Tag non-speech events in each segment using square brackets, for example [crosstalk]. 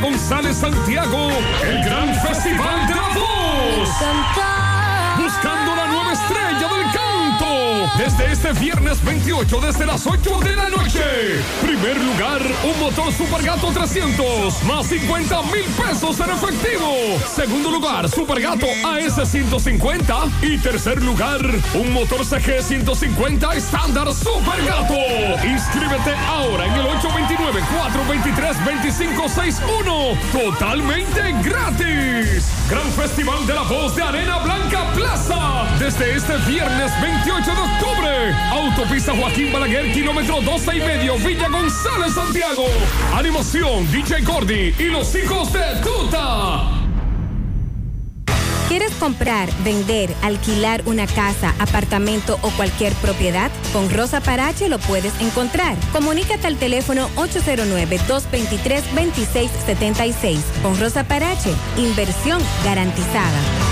González, Santiago, el gran festival de la voz. Buscando la nueva estrella del canto. Desde este viernes 28, desde las 8 de la noche. Primer lugar, un motor Supergato 300, más 50 mil pesos en efectivo. Segundo lugar, Supergato AS 150. Y tercer lugar, un motor CG 150 estándar Supergato. Inscríbete ahora en el 829-423-2561. Totalmente gratis. Gran Festival de la Voz de Arena Blanca Plaza. Desde este viernes 28 de octubre. Autopista Joaquín Balaguer, kilómetro 12 y medio, Villa González, Santiago. Animación, DJ Cordy y los hijos de Tuta. ¿Quieres comprar, vender, alquilar una casa, apartamento o cualquier propiedad? Con Rosa Parache lo puedes encontrar. Comunícate al teléfono 809-223-2676. Con Rosa Parache, inversión garantizada.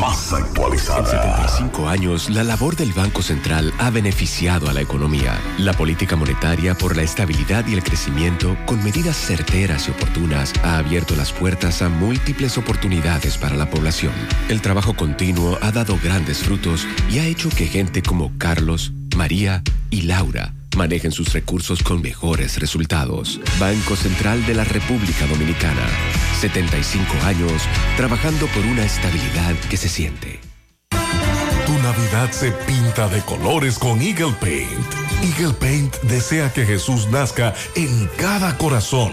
Más actualizada. En 75 años, la labor del Banco Central ha beneficiado a la economía. La política monetaria por la estabilidad y el crecimiento, con medidas certeras y oportunas, ha abierto las puertas a múltiples oportunidades para la población. El trabajo continuo ha dado grandes frutos y ha hecho que gente como Carlos, María y Laura manejen sus recursos con mejores resultados. Banco Central de la República Dominicana. 75 años trabajando por una estabilidad que se siente. Tu Navidad se pinta de colores con Eagle Paint. Eagle Paint desea que Jesús nazca en cada corazón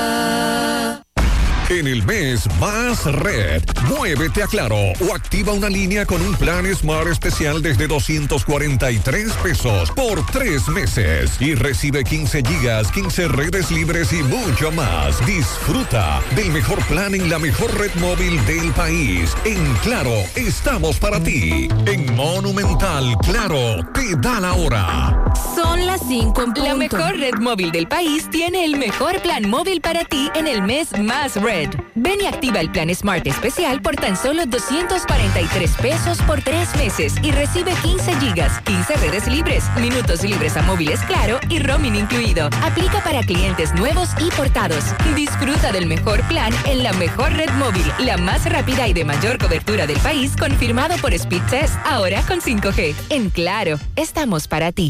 En el mes más red, muévete a Claro o activa una línea con un plan Smart especial desde 243 pesos por tres meses y recibe 15 gigas, 15 redes libres y mucho más. Disfruta del mejor plan en la mejor red móvil del país. En Claro, estamos para ti. En Monumental, Claro, te da la hora. Son las 5 en punto. La mejor red móvil del país tiene el mejor plan móvil para ti en el mes más red. Ven y activa el plan Smart especial por tan solo 243 pesos por tres meses y recibe 15 gigas, 15 redes libres, minutos libres a móviles claro y roaming incluido. Aplica para clientes nuevos y portados. Disfruta del mejor plan en la mejor red móvil, la más rápida y de mayor cobertura del país, confirmado por Speed Test, ahora con 5G. En Claro, estamos para ti.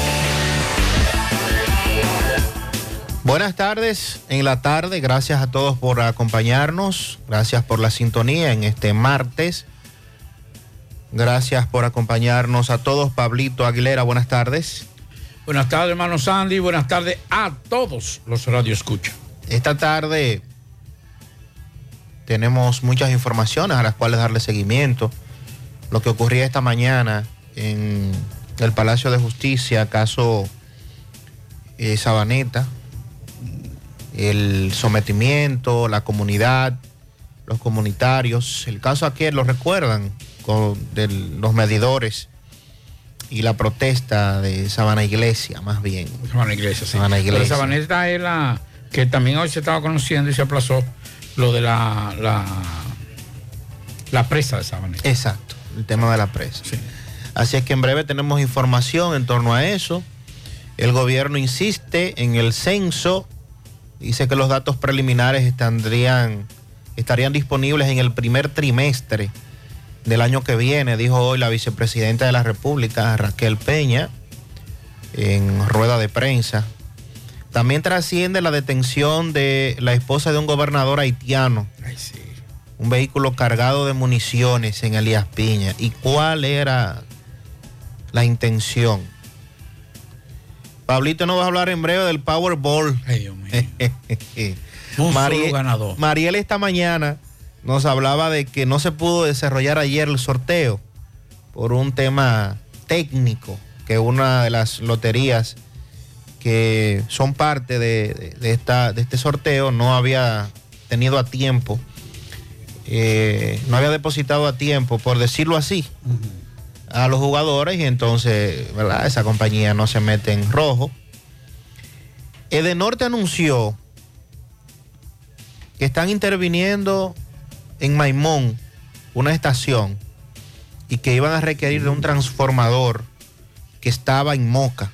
Buenas tardes en la tarde, gracias a todos por acompañarnos, gracias por la sintonía en este martes, gracias por acompañarnos a todos. Pablito Aguilera, buenas tardes. Buenas tardes, hermano Sandy, buenas tardes a todos los Radio Escucha. Esta tarde tenemos muchas informaciones a las cuales darle seguimiento. Lo que ocurría esta mañana en el Palacio de Justicia, caso eh, Sabaneta, el sometimiento, la comunidad, los comunitarios. El caso aquel, lo recuerdan, con los medidores y la protesta de Sabana Iglesia, más bien. Sabana Iglesia, sí. Sabana Iglesia. Sabana es la que también hoy se estaba conociendo y se aplazó lo de la, la, la presa de Sabana. Exacto, el tema de la presa. Así es que en breve tenemos información en torno a eso. El gobierno insiste en el censo, dice que los datos preliminares estarían, estarían disponibles en el primer trimestre del año que viene, dijo hoy la vicepresidenta de la República, Raquel Peña, en rueda de prensa. También trasciende la detención de la esposa de un gobernador haitiano. Un vehículo cargado de municiones en Elías Piña. ¿Y cuál era la intención? Pablito nos va a hablar en breve del Powerball. Ay, Dios mío. [laughs] un ganador. Mariel esta mañana nos hablaba de que no se pudo desarrollar ayer el sorteo por un tema técnico, que una de las loterías que son parte de, esta, de este sorteo no había tenido a tiempo, eh, no había depositado a tiempo, por decirlo así, a los jugadores y entonces, ¿verdad? Esa compañía no se mete en rojo. Edenorte anunció que están interviniendo en Maimón una estación y que iban a requerir de un transformador que estaba en Moca.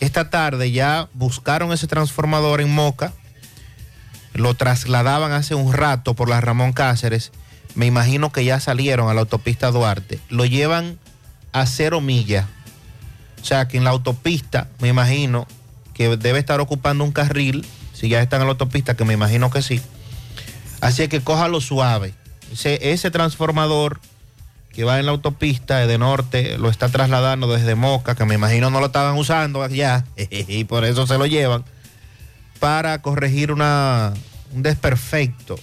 Esta tarde ya buscaron ese transformador en Moca, lo trasladaban hace un rato por la Ramón Cáceres, me imagino que ya salieron a la autopista Duarte, lo llevan a cero millas, o sea que en la autopista me imagino que debe estar ocupando un carril, si ya están en la autopista, que me imagino que sí, Así que cójalo suave. Ese, transformador que va en la autopista de norte lo está trasladando desde Moca, que me imagino no lo estaban usando allá, [laughs] y por eso se lo llevan, para corregir un desperfecto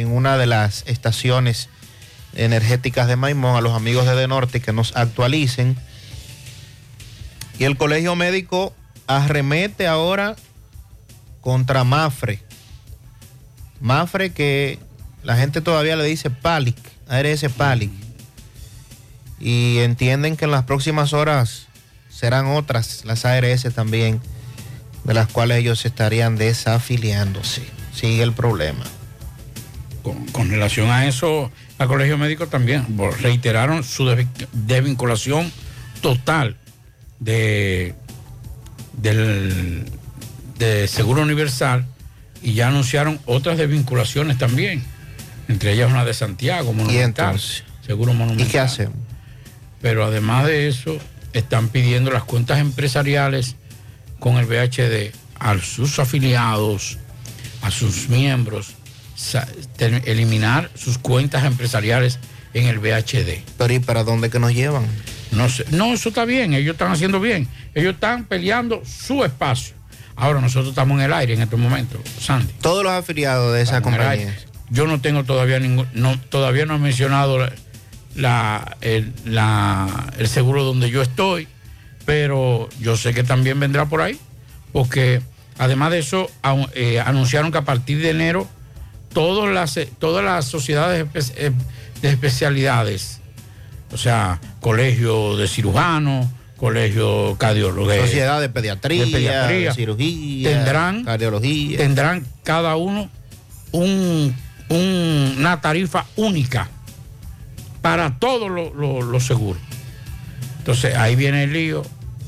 en una de las estaciones energéticas de Maimón, a los amigos de De Norte que nos actualicen. Y el colegio médico arremete ahora contra Mafre. Mafre que la gente todavía le dice PALIC, ARS PALIC. Y entienden que en las próximas horas serán otras las ARS también, de las cuales ellos estarían desafiliándose. Sigue el problema. Con, relación a eso, al Colegio Médico también reiteraron su desvinculación total de, del, de Seguro Universal y ya anunciaron otras desvinculaciones también, entre ellas una de Santiago, Monumental, Seguro Monumental. ¿Y qué hacen? Pero además de eso, están pidiendo las cuentas empresariales con el VHD a sus afiliados, a sus miembros, eliminar sus cuentas empresariales en el VHD. Pero ¿y para dónde que nos llevan? No sé, no, eso está bien, ellos están haciendo bien. Ellos están peleando su espacio. Ahora nosotros estamos en el aire en este momento, Sandy. Todos los afiliados de esa compañía. Yo no tengo todavía ningún, no, todavía no he mencionado la, el, seguro donde yo estoy, pero yo sé que también vendrá por ahí, porque además de eso eh, anunciaron que a partir de enero todas las, todas las sociedades eh, de especialidades, o sea, colegio de cirujanos, colegio cardiólogo. Sociedad de pediatría, cirugía, tendrán, cardiología. Tendrán cada uno un, una tarifa única para todos los seguros. Entonces ahí viene el lío.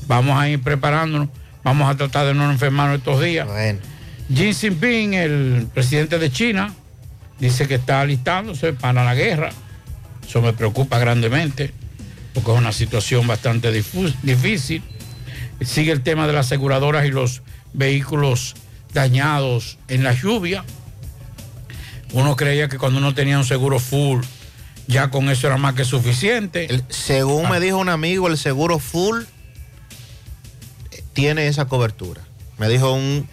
Vamos a ir preparándonos. Vamos a tratar de no enfermarnos estos días. Bueno. Xi Jinping, el presidente de China, dice que está alistándose para la guerra. Eso me preocupa grandemente porque es una situación bastante difícil. Sigue el tema de las aseguradoras y los vehículos dañados en la lluvia. Uno creía que cuando uno tenía un seguro full, ya con eso era más que suficiente. según me ah. dijo un amigo, el seguro full tiene esa cobertura. Me dijo un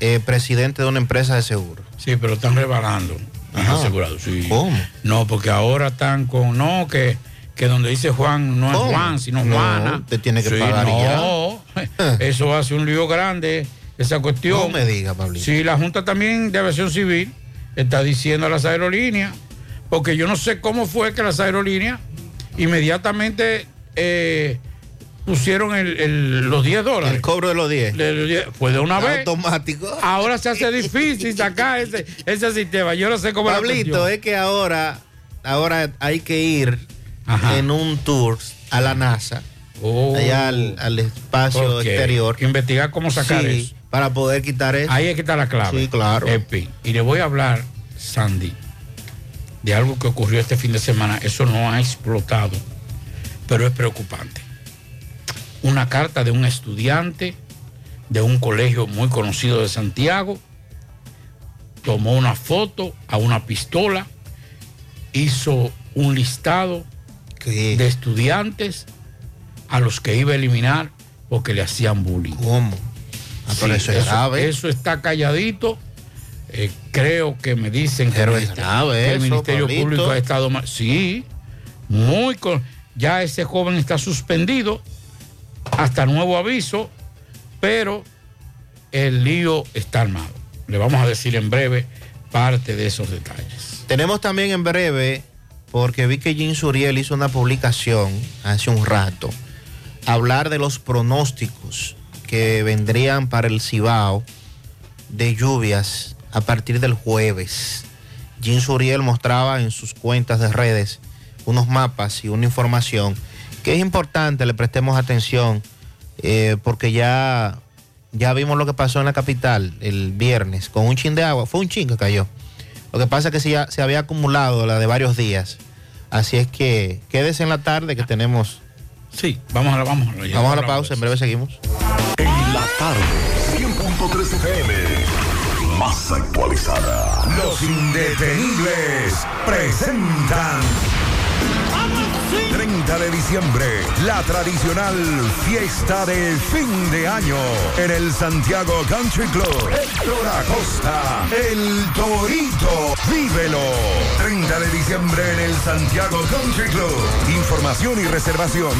eh, presidente de una empresa de seguro. Sí, pero están rebalando. asegurados. ¿Cómo? No, porque ahora están con, no, que que donde dice Juan no es Juan, sino Juana. Te tiene que pagar no, [laughs] eso hace un lío grande, esa cuestión. No me diga, Pablito. Sí, la Junta también de Aviación Civil está diciendo a las aerolíneas, porque yo no sé cómo fue que las aerolíneas inmediatamente eh, pusieron los 10 dólares. El cobro de los 10. fue de una vez. Automático. Ahora se hace difícil sacar ese, ese sistema. Yo no sé cómo Pablito, es que ahora, ahora hay que ir en un tour a la NASA. Oh. allá al, espacio exterior. Que investigar cómo sacar eso. Para poder quitar eso. Ahí es que está la clave. Sí, claro. Y le voy a hablar, Sandy, de algo que ocurrió este fin de semana. Eso no ha explotado, pero es preocupante. Una carta de un estudiante de un colegio muy conocido de Santiago. Tomó una foto a una pistola, hizo un listado de estudiantes a los que iba a eliminar porque le hacían bullying. ¿Cómo? Ah, eso, es grave. eso está calladito. Eh, creo que me dicen que, el, Ministerio Público ha estado mal. Sí, muy ya ese joven está suspendido hasta nuevo aviso, pero el lío está armado. Le vamos a decir en breve parte de esos detalles. Tenemos también en breve, porque vi que Jim Suriel hizo una publicación hace un rato hablar de los pronósticos que vendrían para el Cibao de lluvias a partir del jueves. Jim Suriel mostraba en sus cuentas de redes unos mapas y una información que es importante, le prestemos atención, eh, porque ya, ya vimos lo que pasó en la capital el viernes con un chin de agua, fue un chin que cayó. Lo que pasa es que ya se había acumulado la de varios días. Así es que quédese en la tarde que tenemos Sí, vamos a la, vamos a la, vamos a la pausa, en breve seguimos. En la tarde, 100.3 FM, más actualizada. Los indetenibles presentan 30 de diciembre, la tradicional fiesta de fin de año en el Santiago Country Club. Héctor Acosta, el Torito, vívelo. 30 de diciembre en el Santiago Country Club. Información y reservación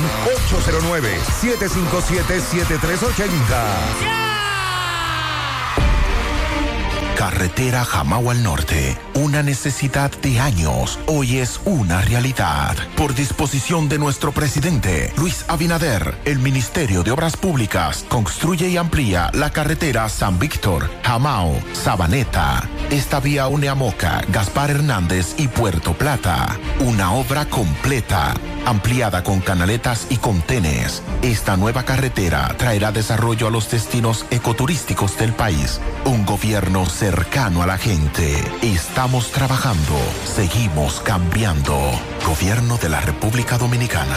809 757 7380. Carretera Jamao al Norte, una necesidad de años, hoy es una realidad. Por disposición de nuestro presidente, Luis Abinader, el Ministerio de Obras Públicas construye y amplía la carretera San Víctor, Jamao, Sabaneta. Esta vía une a Moca, Gaspar Hernández y Puerto Plata. Una obra completa ampliada con canaletas y contenes. Esta nueva carretera traerá desarrollo a los destinos ecoturísticos del país. Un gobierno cercano a la gente. Estamos trabajando, seguimos cambiando. Gobierno de la República Dominicana.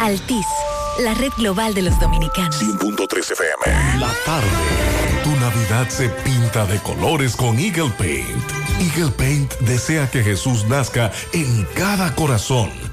Altis, la red global de los dominicanos. 100.3 FM. La tarde. Tu Navidad se pinta de colores con Eagle Paint. Eagle Paint desea que Jesús nazca en cada corazón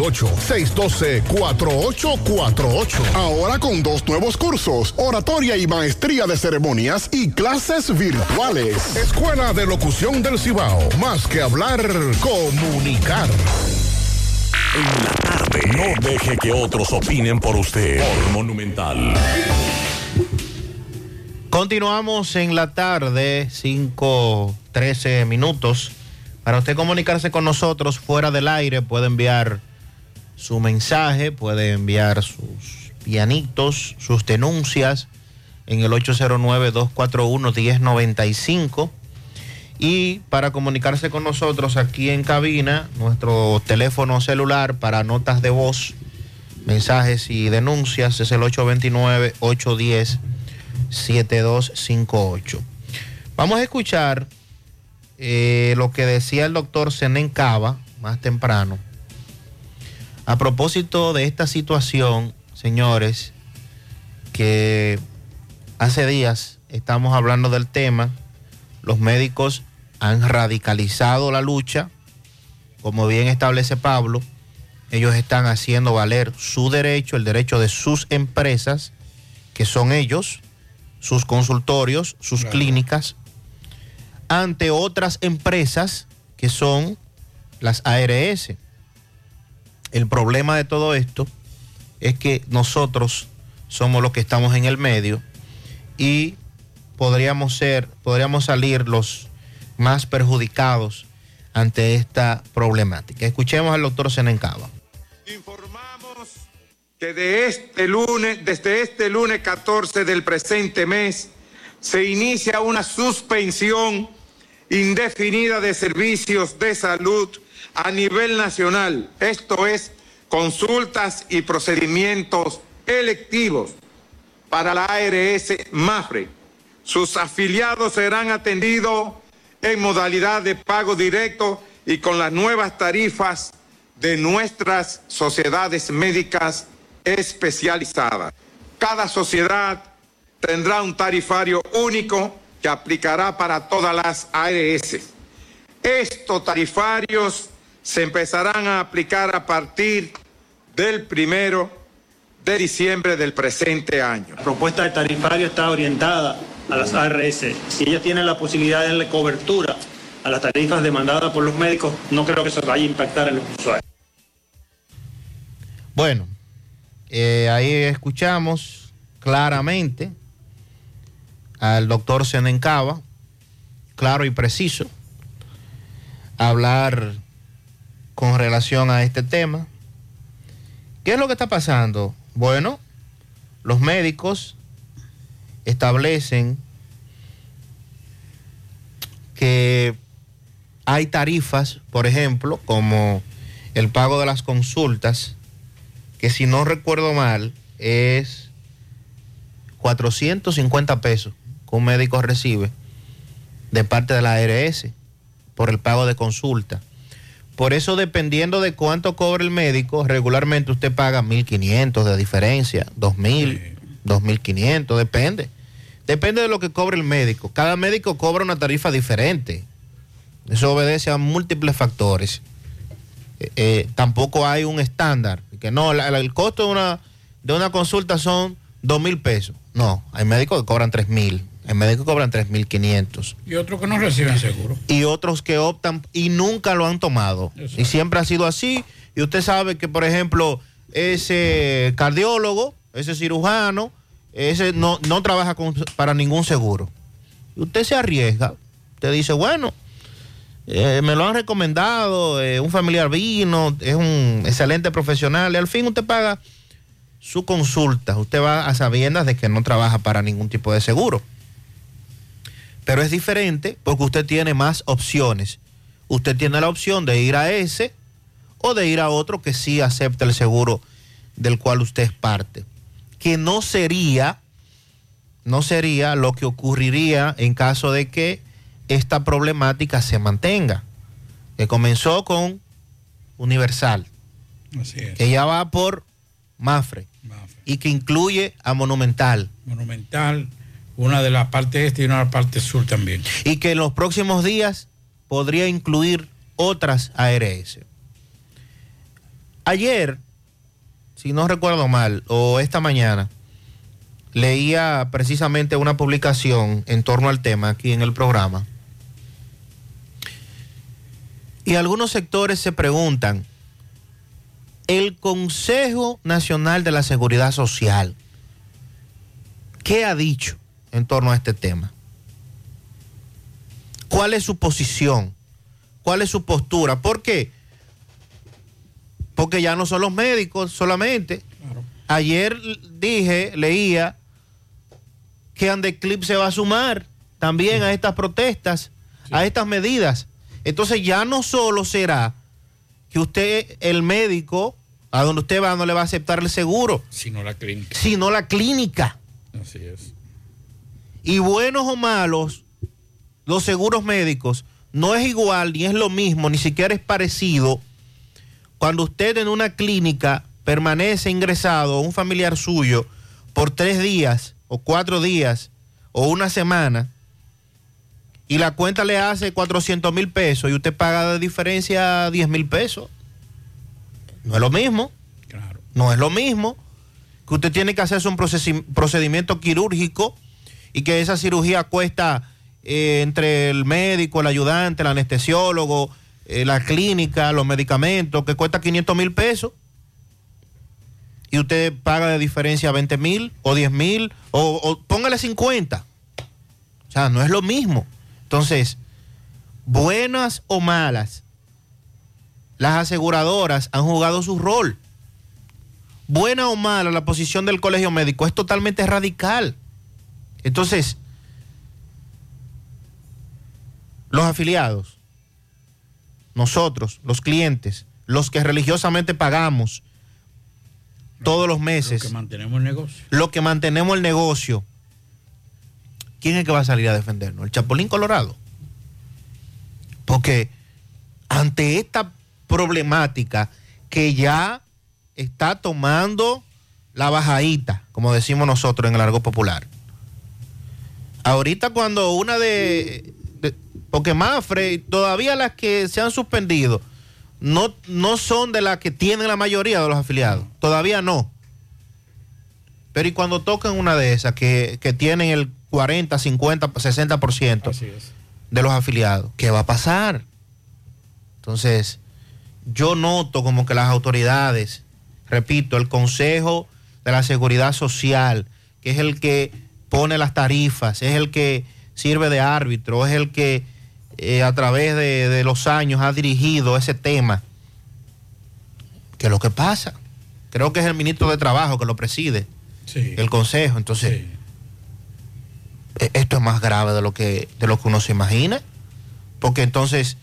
612-4848. Ahora con dos nuevos cursos, oratoria y maestría de ceremonias y clases virtuales. Escuela de Locución del Cibao. Más que hablar, comunicar. En la tarde. No deje que otros opinen por usted. Por Monumental. Continuamos en la tarde, 5, 13 minutos. Para usted comunicarse con nosotros fuera del aire, puede enviar su mensaje, puede enviar sus pianitos, sus denuncias en el 809-241-1095. Y para comunicarse con nosotros aquí en cabina, nuestro teléfono celular para notas de voz, mensajes y denuncias es el 829-810-7258. Vamos a escuchar eh, lo que decía el doctor Senen Cava más temprano a propósito de esta situación, señores, que hace días estamos hablando del tema, los médicos han radicalizado la lucha, como bien establece Pablo, ellos están haciendo valer su derecho, el derecho de sus empresas, que son ellos, sus consultorios, sus clínicas, ante otras empresas que son las ARS. El problema de todo esto es que nosotros somos los que estamos en el medio y podríamos ser, podríamos salir los más perjudicados ante esta problemática. Escuchemos al doctor Senencaba. Informamos que de este lunes, desde este lunes 14 del presente mes, se inicia una suspensión indefinida de servicios de salud a nivel nacional, esto es, consultas y procedimientos electivos para la ARS MAFRE. Sus afiliados serán atendidos en modalidad de pago directo y con las nuevas tarifas de nuestras sociedades médicas especializadas. Cada sociedad tendrá un tarifario único que aplicará para todas las ARS. Estos tarifarios se empezarán a aplicar a partir del primero de diciembre del presente año. La propuesta de tarifario está orientada a las ARS. Si ellas tienen la posibilidad de darle cobertura a las tarifas demandadas por los médicos, no creo que eso vaya a impactar en los usuarios. Bueno, eh, ahí escuchamos claramente al doctor Senencaba, claro y preciso, hablar con relación a este tema. ¿Qué es lo que está pasando? Bueno, los médicos establecen que hay tarifas, por ejemplo, como el pago de las consultas, que si no recuerdo mal es 450 pesos que un médico recibe de parte de la ARS por el pago de consulta. Por eso, dependiendo de cuánto cobra el médico, regularmente usted paga 1.500 de diferencia, 2.000, 2.500, depende. Depende de lo que cobre el médico. Cada médico cobra una tarifa diferente. Eso obedece a múltiples factores. Eh, eh, tampoco hay un estándar. Que no, el costo de una, de una consulta son 2.000 pesos. No, hay médicos que cobran 3.000. Médicos que cobran 3.500. Y otros que no reciben seguro. Y otros que optan y nunca lo han tomado. Y siempre ha sido así. Y usted sabe que, por ejemplo, ese cardiólogo, ese cirujano, ese no, no trabaja para ningún seguro. Y usted se arriesga. Usted dice, bueno, eh, me lo han recomendado, eh, un familiar vino, es un excelente profesional. Y al fin usted paga su consulta. Usted va a sabiendas de que no trabaja para ningún tipo de seguro. Pero es diferente porque usted tiene más opciones. Usted tiene la opción de ir a ese o de ir a otro que sí acepta el seguro del cual usted es parte que no sería, no sería lo que ocurriría en caso de que esta problemática se mantenga, que comenzó con Universal, que ya va por Mafre, y que incluye a Monumental. Monumental, una de las partes este y una de las partes sur también. Y que en los próximos días podría incluir otras ARS. Ayer si no recuerdo mal, o esta mañana, leía precisamente una publicación en torno al tema aquí en el programa. Y algunos sectores se preguntan, el Consejo Nacional de la Seguridad Social, ¿qué ha dicho en torno a este tema? ¿Cuál es su posición? ¿Cuál es su postura? ¿Por qué? porque ya no son los médicos solamente. Ayer dije, leía que Andeclip se va a sumar también a estas protestas, a estas medidas. Entonces ya no solo será que usted, el médico, a donde usted va, no le va a aceptar el seguro, sino la clínica. Sino la clínica. Así es. Y buenos o malos, los seguros médicos no es igual, ni es lo mismo, ni siquiera es parecido cuando usted en una clínica permanece ingresado, un familiar suyo, por tres días o cuatro días o una semana, y la cuenta le hace 400 mil pesos y usted paga de diferencia 10 mil pesos, no es lo mismo. Claro. No es lo mismo que usted tiene que hacerse un procedimiento quirúrgico y que esa cirugía cuesta eh, entre el médico, el ayudante, el anestesiólogo, eh, la clínica, los medicamentos, que cuesta 500 mil pesos, y usted paga de diferencia 20 mil o 10 mil, o, póngale 50. O sea, no es lo mismo. Entonces, buenas o malas, las aseguradoras han jugado su rol. Buena o mala, la posición del colegio médico es totalmente radical. Entonces, los afiliados nosotros, los clientes, los que religiosamente pagamos todos los meses. Lo que mantenemos el negocio. Lo que mantenemos el negocio. ¿Quién es que va a salir a defendernos? ¿El Chapulín Colorado? Porque ante esta problemática que ya está tomando la bajadita, como decimos nosotros en el largo popular. Ahorita cuando una de porque Mafre, todavía las que se han suspendido, no, no son de las que tienen la mayoría de los afiliados. Todavía no. Pero y cuando tocan una de esas que, tienen el 40, 50, 60% de los afiliados, ¿qué va a pasar? Entonces, yo noto como que las autoridades, repito, el Consejo de la Seguridad Social, que es el que pone las tarifas, es el que sirve de árbitro, es el que eh, a través de, los años ha dirigido ese tema. ¿Qué es lo que pasa? Creo que es el ministro de Trabajo que lo preside, el Consejo. Entonces, e, esto es más grave de lo que, de lo que uno se imagina. Porque entonces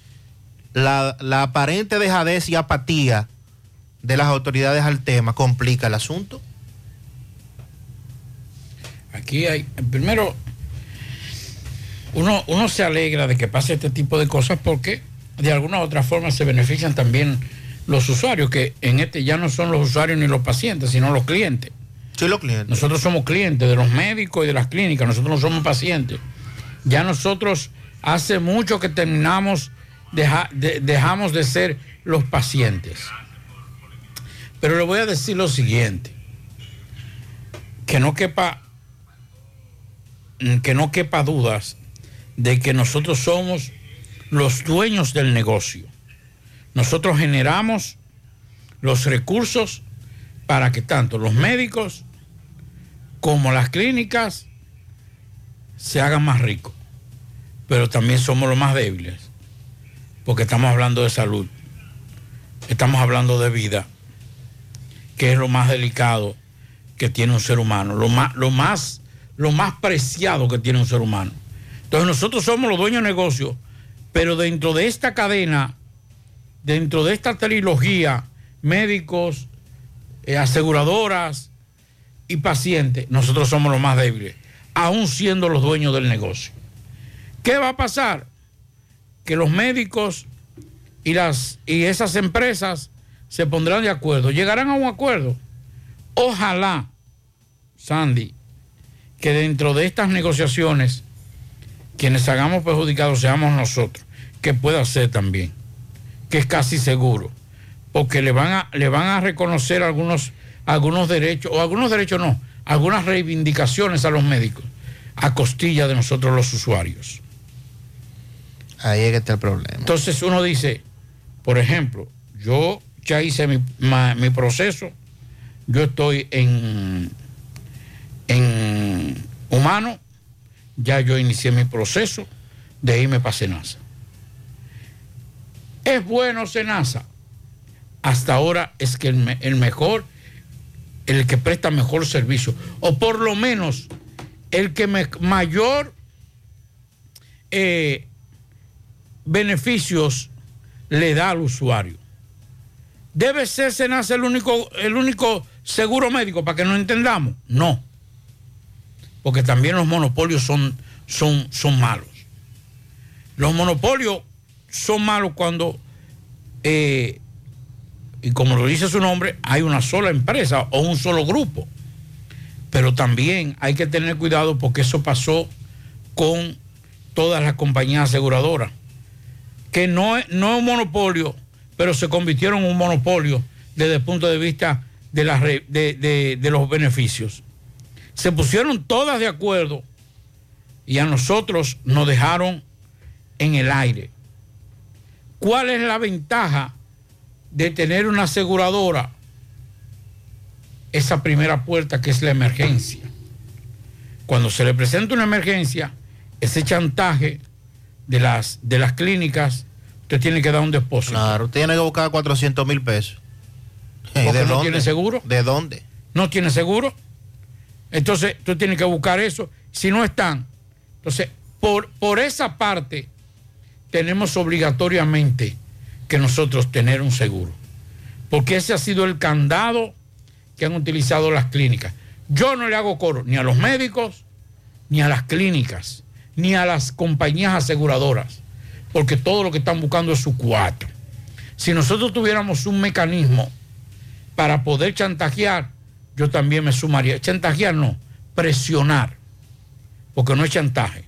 la, la aparente dejadez y apatía de las autoridades al tema complica el asunto. Aquí hay, primero, uno, uno se alegra de que pase este tipo de cosas porque de alguna u otra forma se benefician también los usuarios, que en este ya no son los usuarios ni los pacientes, sino los clientes. Sí, los clientes. Nosotros somos clientes de los médicos y de las clínicas, nosotros no somos pacientes. Ya nosotros hace mucho que terminamos, dejamos de ser los pacientes. Pero le voy a decir lo siguiente, que no quepa, que no quepa dudas de que nosotros somos los dueños del negocio. Nosotros generamos los recursos para que tanto los médicos como las clínicas se hagan más ricos. Pero también somos los más débiles, porque estamos hablando de salud, estamos hablando de vida, que es lo más delicado que tiene un ser humano, lo más, lo más, lo más preciado que tiene un ser humano. Entonces nosotros somos los dueños de negocio, pero dentro de esta cadena, dentro de esta trilogía, médicos, eh, aseguradoras y pacientes, nosotros somos los más débiles, aún siendo los dueños del negocio. ¿Qué va a pasar? Que los médicos y, las, y esas empresas se pondrán de acuerdo, llegarán a un acuerdo. Ojalá, Sandy, que dentro de estas negociaciones quienes hagamos perjudicados seamos nosotros, que pueda ser también, que es casi seguro, porque le van a, le van a reconocer algunos, algunos derechos, o algunos derechos no, algunas reivindicaciones a los médicos, a costilla de nosotros los usuarios. Ahí es que está el problema. Entonces uno dice, por ejemplo, yo ya hice mi, mi proceso, yo estoy en, en humano, ya yo inicié mi proceso de irme para Senasa. ¿Es bueno Senasa? Hasta ahora es que el, mejor, el que presta mejor servicio, o por lo menos el que mayor eh, beneficios le da al usuario. ¿Debe ser Senasa el único, el único seguro médico para que nos entendamos? No porque también los monopolios son, son, son malos. Los monopolios son malos cuando, eh, y como lo dice su nombre, hay una sola empresa o un solo grupo. Pero también hay que tener cuidado porque eso pasó con todas las compañías aseguradoras, que no, no es un monopolio, pero se convirtieron en un monopolio desde el punto de vista de, la, de los beneficios se pusieron todas de acuerdo y a nosotros nos dejaron en el aire. ¿Cuál es la ventaja de tener una aseguradora? Esa primera puerta que es la emergencia. Cuando se le presenta una emergencia, ese chantaje de las, de las clínicas, usted tiene que dar un depósito. Claro, tiene que buscar 400 mil pesos. ¿De no tiene seguro? ¿De dónde? ¿No tiene seguro? Entonces tú tienes que buscar eso. Si no están, entonces por, por esa parte tenemos obligatoriamente que nosotros tener un seguro. Porque ese ha sido el candado que han utilizado las clínicas. Yo no le hago coro ni a los médicos, ni a las clínicas, ni a las compañías aseguradoras, porque todo lo que están buscando es su cuatro. Si nosotros tuviéramos un mecanismo para poder chantajear, yo también me sumaría. Chantajear no, presionar, porque no es chantaje.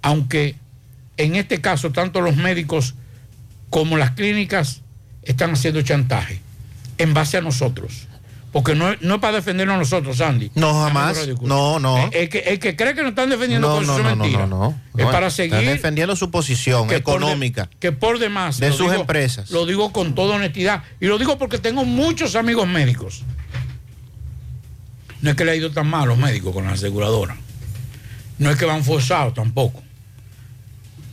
Aunque en este caso tanto los médicos como las clínicas están haciendo chantaje en base a nosotros. Porque no, es para defendernos a nosotros, Sandy. No, jamás. No, no. El que, el que, cree que nos están defendiendo por eso es mentira. No, no, Es para seguir. Están defendiendo su posición económica. que por demás. De sus empresas. Lo digo con toda honestidad. Y lo digo porque tengo muchos amigos médicos no es que le ha ido tan mal a los médicos con la aseguradora. No es que van forzados tampoco.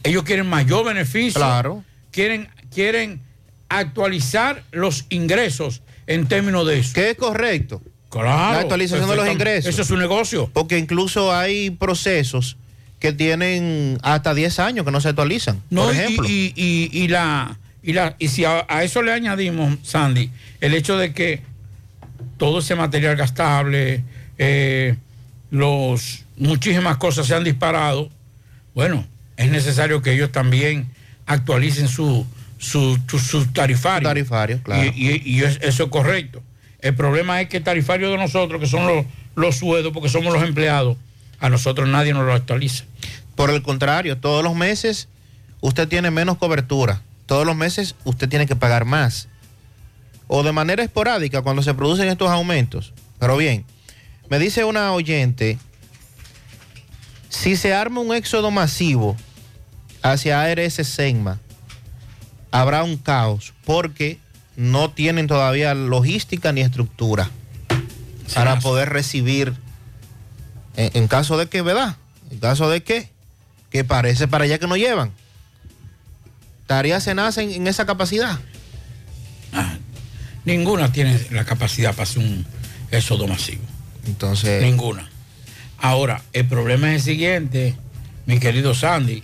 Ellos quieren mayor beneficio. Claro. Quieren, quieren actualizar los ingresos en términos de eso. Que es correcto. Claro. La actualización de los ingresos. Eso es un negocio. Porque incluso hay procesos que tienen hasta 10 años que no se actualizan. No, por y- ejemplo. Y, y- y la, y, la, y si a, a eso le añadimos, Sandy, el hecho de que todo ese material gastable, eh, los, muchísimas cosas se han disparado, bueno, es necesario que ellos también actualicen su, su, su, su tarifario. tarifario, claro. Y, y- y es- eso es correcto. El problema es que el tarifario de nosotros, que son los, los sueldos, porque somos los empleados, a nosotros nadie nos lo actualiza. Por el contrario, todos los meses usted tiene menos cobertura. Todos los meses usted tiene que pagar más. O de manera esporádica cuando se producen estos aumentos. Pero bien, me dice una oyente, si se arma un éxodo masivo hacia ARS Senma, habrá un caos porque no tienen todavía logística ni estructura para poder recibir, en, en caso de que, ¿verdad? En caso de que, que parece para allá que no llevan. Tareas se nacen en esa capacidad. Ninguna tiene la capacidad para hacer un éxodo masivo. Entonces. Ninguna. Ahora, el problema es el siguiente, mi querido Sandy,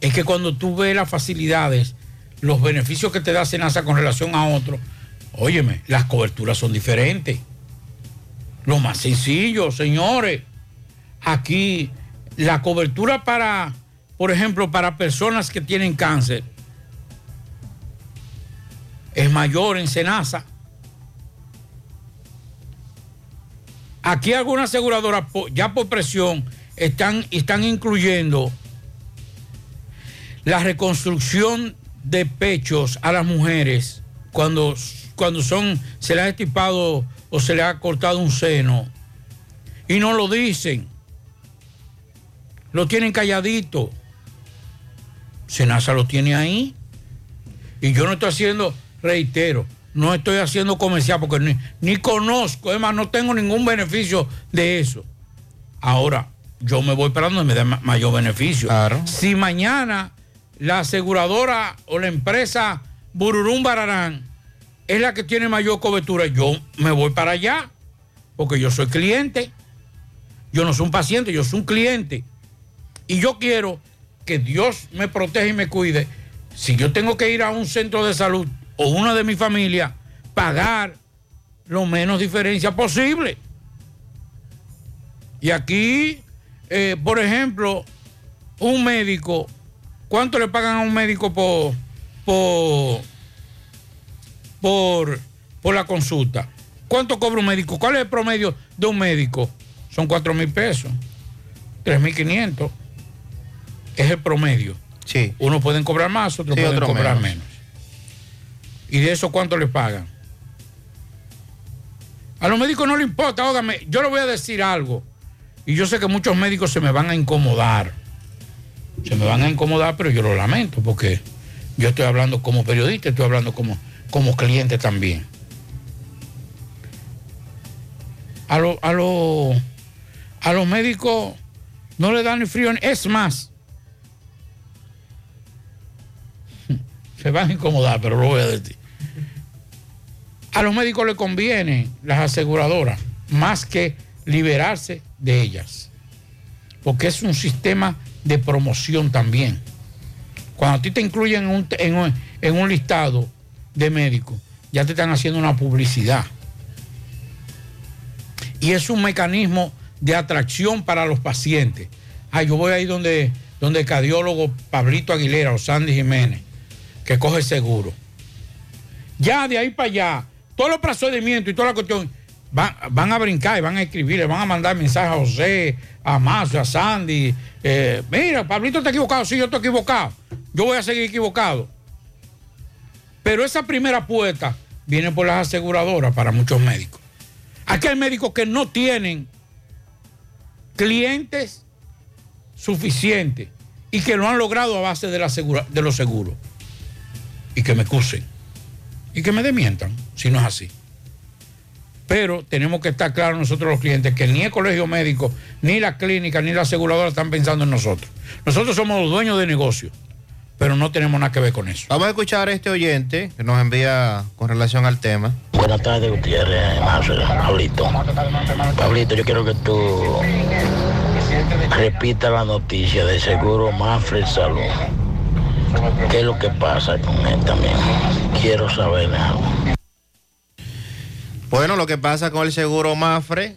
es que cuando tú ves las facilidades, los beneficios que te da Senasa con relación a otro, óyeme, las coberturas son diferentes. Lo más sencillo, señores. Aquí, la cobertura para, por ejemplo, para personas que tienen cáncer, es mayor en Senasa. Aquí algunas aseguradoras ya por presión están, están incluyendo la reconstrucción de pechos a las mujeres cuando, cuando son, se les ha estipado o se les ha cortado un seno. Y no lo dicen. Lo tienen calladito. Senasa lo tiene ahí. Y yo no estoy haciendo, reitero, no estoy haciendo comercial porque ni, ni conozco, es más, no tengo ningún beneficio de eso. Ahora, yo me voy para donde me dé ma- mayor beneficio. Si mañana la aseguradora o la empresa Bururum Bararán es la que tiene mayor cobertura, yo me voy para allá porque yo soy cliente. Yo no soy un paciente, yo soy un cliente. Y yo quiero que Dios me proteja y me cuide. Si yo tengo que ir a un centro de salud o una de mi familia, pagar lo menos diferencia posible. Y aquí, eh, por ejemplo, un médico, ¿cuánto le pagan a un médico por, por, por, por la consulta? ¿Cuánto cobra un médico? ¿Cuál es el promedio de un médico? Son 4 mil pesos, 3 mil 500. Es el promedio. Sí. Unos pueden cobrar más, otros Sí, pueden cobrar menos. menos. ¿Y de eso cuánto le pagan? A los médicos no le importa, óigame, yo le voy a decir algo. Y yo sé que muchos médicos se me van a incomodar. Se me van a incomodar, pero yo lo lamento porque yo estoy hablando como periodista, estoy hablando como, como cliente también. A, a, lo- a los médicos no le dan ni frío, es más. [laughs] Se van a incomodar, pero lo voy a decir. A los médicos les conviene las aseguradoras más que liberarse de ellas. Porque es un sistema de promoción también. Cuando a ti te incluyen en un, en un- en un listado de médicos, ya te están haciendo una publicidad. Y es un mecanismo de atracción para los pacientes. Ah, yo voy ahí donde, donde el cardiólogo Pablito Aguilera o Sandy Jiménez, que coge seguro. Ya de ahí para allá, todos los procedimientos y toda la cuestión van, van a brincar y van a escribir, le van a mandar mensajes a José, a Mazo, a Sandy. eh, mira, Pablito está equivocado, sí, yo estoy equivocado. Yo voy a seguir equivocado. Pero esa primera puerta viene por las aseguradoras para muchos médicos. Aquí hay médicos que no tienen clientes suficientes y que lo han logrado a base de, la segura- de los seguros. Y que me excusen. Y que me demientan, si no es así. Pero tenemos que estar claros nosotros los clientes que ni el colegio médico, ni la clínica, ni la aseguradora están pensando en nosotros. Nosotros somos los dueños de negocio, pero no tenemos nada que ver con eso. Vamos a escuchar a este oyente que nos envía con relación al tema. Buenas tardes, Gutiérrez, Pablito. Pablito, yo quiero que tú repita la noticia de seguro Mafre Salud. ¿Qué es lo que pasa con él también? Quiero saber algo. Bueno, lo que pasa con el seguro Mafre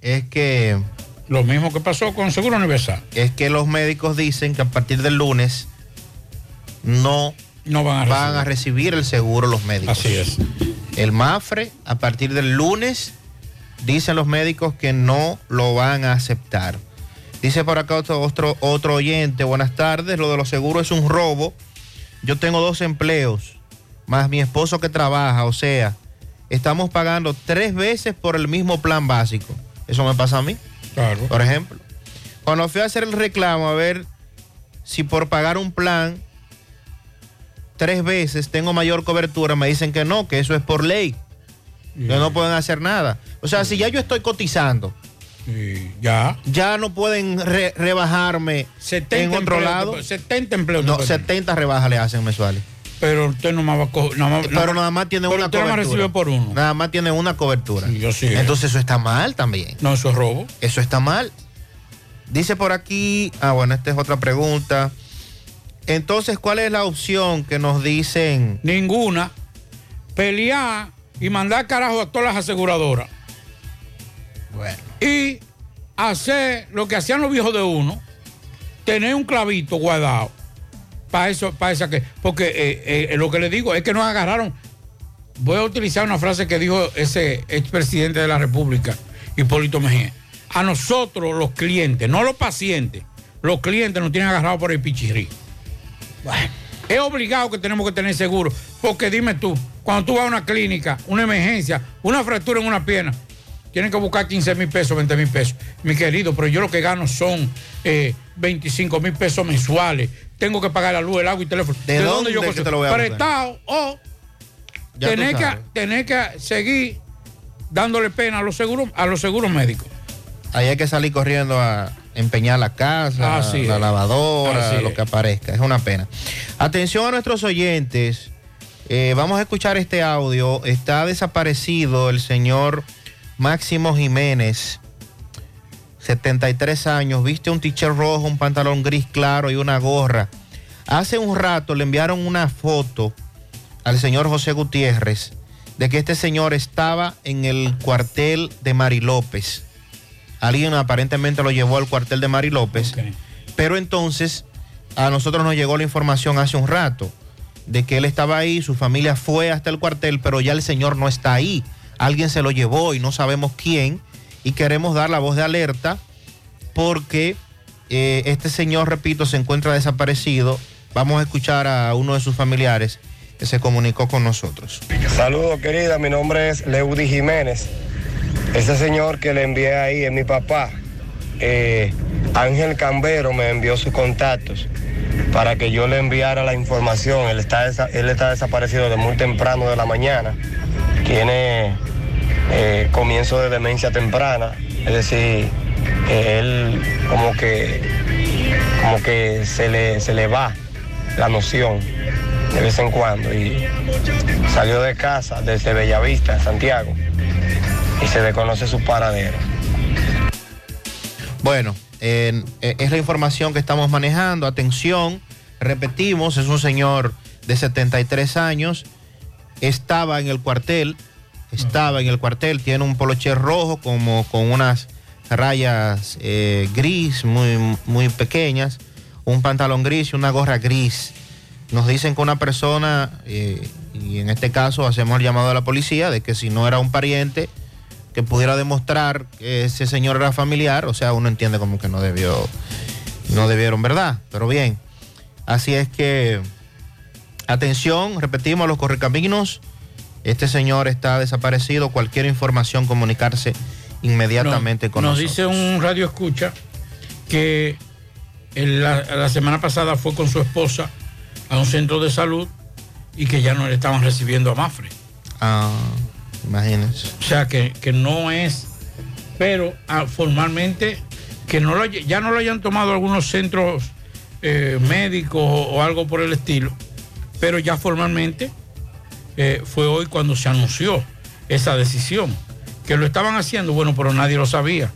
es que... Lo mismo que pasó con Seguro Universal. Es que los médicos dicen que a partir del lunes no, no van, a, recibir. el seguro los médicos. Así es. El Mafre, a partir del lunes, dicen los médicos que no lo van a aceptar. Dice por acá otro, otro, otro oyente, buenas tardes, lo de los seguros es un robo. Yo tengo dos empleos, más mi esposo que trabaja, o sea, estamos pagando tres veces por el mismo plan básico. Eso me pasa a mí. Claro. Por ejemplo, cuando fui a hacer el reclamo a ver si por pagar un plan tres veces tengo mayor cobertura, me dicen que no, que eso es por ley. Que no pueden hacer nada. O sea, si ya yo estoy cotizando, ya. Ya no pueden rebajarme en otro lado. 70 empleos. No, 70 rebajas le hacen mensuales. Pero usted no me va a coger. pero nada más tiene una cobertura. recibe por uno. Nada más tiene una cobertura. yo sí. Entonces eso está mal también. No, eso es robo. Eso está mal. Dice por aquí. Ah, bueno, esta es otra pregunta. Entonces, ¿cuál es la opción que nos dicen? Ninguna. Pelear y mandar carajo a todas las aseguradoras. Bueno. Y hacer lo que hacían los viejos de uno, tener un clavito guardado para eso, para esa que. Porque eh, eh, lo que le digo es que nos agarraron. Voy a utilizar una frase que dijo ese expresidente de la República, Hipólito Mejía. A nosotros, los clientes, no los pacientes, los clientes nos tienen agarrados por el pichirrí. Bueno, es obligado que tenemos que tener seguro. Porque dime tú, cuando tú vas a una clínica, una emergencia, una fractura en una pierna, tienen que buscar 15 mil pesos, 20 mil pesos. Mi querido, pero yo lo que gano son 25 eh, mil pesos mensuales. Tengo que pagar la luz, el agua y el teléfono. ¿De, dónde, yo te lo voy a Prestado o tener que, tener que seguir dándole pena a los seguros, a los seguros médicos. Ahí hay que salir corriendo a empeñar la casa, la lavadora, lo que aparezca. Es una pena. Atención a nuestros oyentes. Eh, vamos a escuchar este audio. Está desaparecido el señor Máximo Jiménez, 73 años, viste un t rojo, un pantalón gris claro y una gorra. Hace un rato le enviaron una foto al señor José Gutiérrez de que este señor estaba en el cuartel de Mari López. Alguien aparentemente lo llevó al cuartel de Mari López. Pero entonces a nosotros nos llegó la información hace un rato de que él estaba ahí, su familia fue hasta el cuartel, pero ya el señor no está ahí alguien se lo llevó y no sabemos quién, y queremos dar la voz de alerta porque eh, este señor, repito, se encuentra desaparecido. Vamos a escuchar a uno de sus familiares que se comunicó con nosotros. Saludos, querida, mi nombre es Leudi Jiménez. Ese señor que le envié ahí es mi papá. Eh, Ángel Cambero me envió sus contactos para que yo le enviara la información. Él está, desaparecido de muy temprano de la mañana. Tiene eh, comienzo de demencia temprana, es decir, él como que, como que se le, se le va la noción de vez en cuando y salió de casa desde Bellavista, Santiago, y se desconoce su paradero. Bueno, eh, es la información que estamos manejando. Atención, repetimos, es un señor de 73 años, estaba en el cuartel estaba en el cuartel, tiene un poloche rojo como con unas rayas eh, gris muy, muy pequeñas, un pantalón gris y una gorra gris. Nos dicen que una persona, eh, y en este caso hacemos el llamado a la policía, de que si no era un pariente que pudiera demostrar que ese señor era familiar, o sea, uno entiende como que no debió, no debieron, ¿verdad? Pero bien, así es que, atención, repetimos, los correcaminos este señor está desaparecido. Cualquier información, comunicarse inmediatamente con nos nosotros. Nos dice un radio escucha que la, semana pasada fue con su esposa a un centro de salud y que ya no le estaban recibiendo a Mafre. Ah, imagínense. O sea que, no es, pero ah, formalmente que no lo, ya no lo hayan tomado algunos centros eh, médicos o algo por el estilo, pero ya formalmente eh, fue hoy cuando se anunció esa decisión. Que lo estaban haciendo, bueno, pero nadie lo sabía.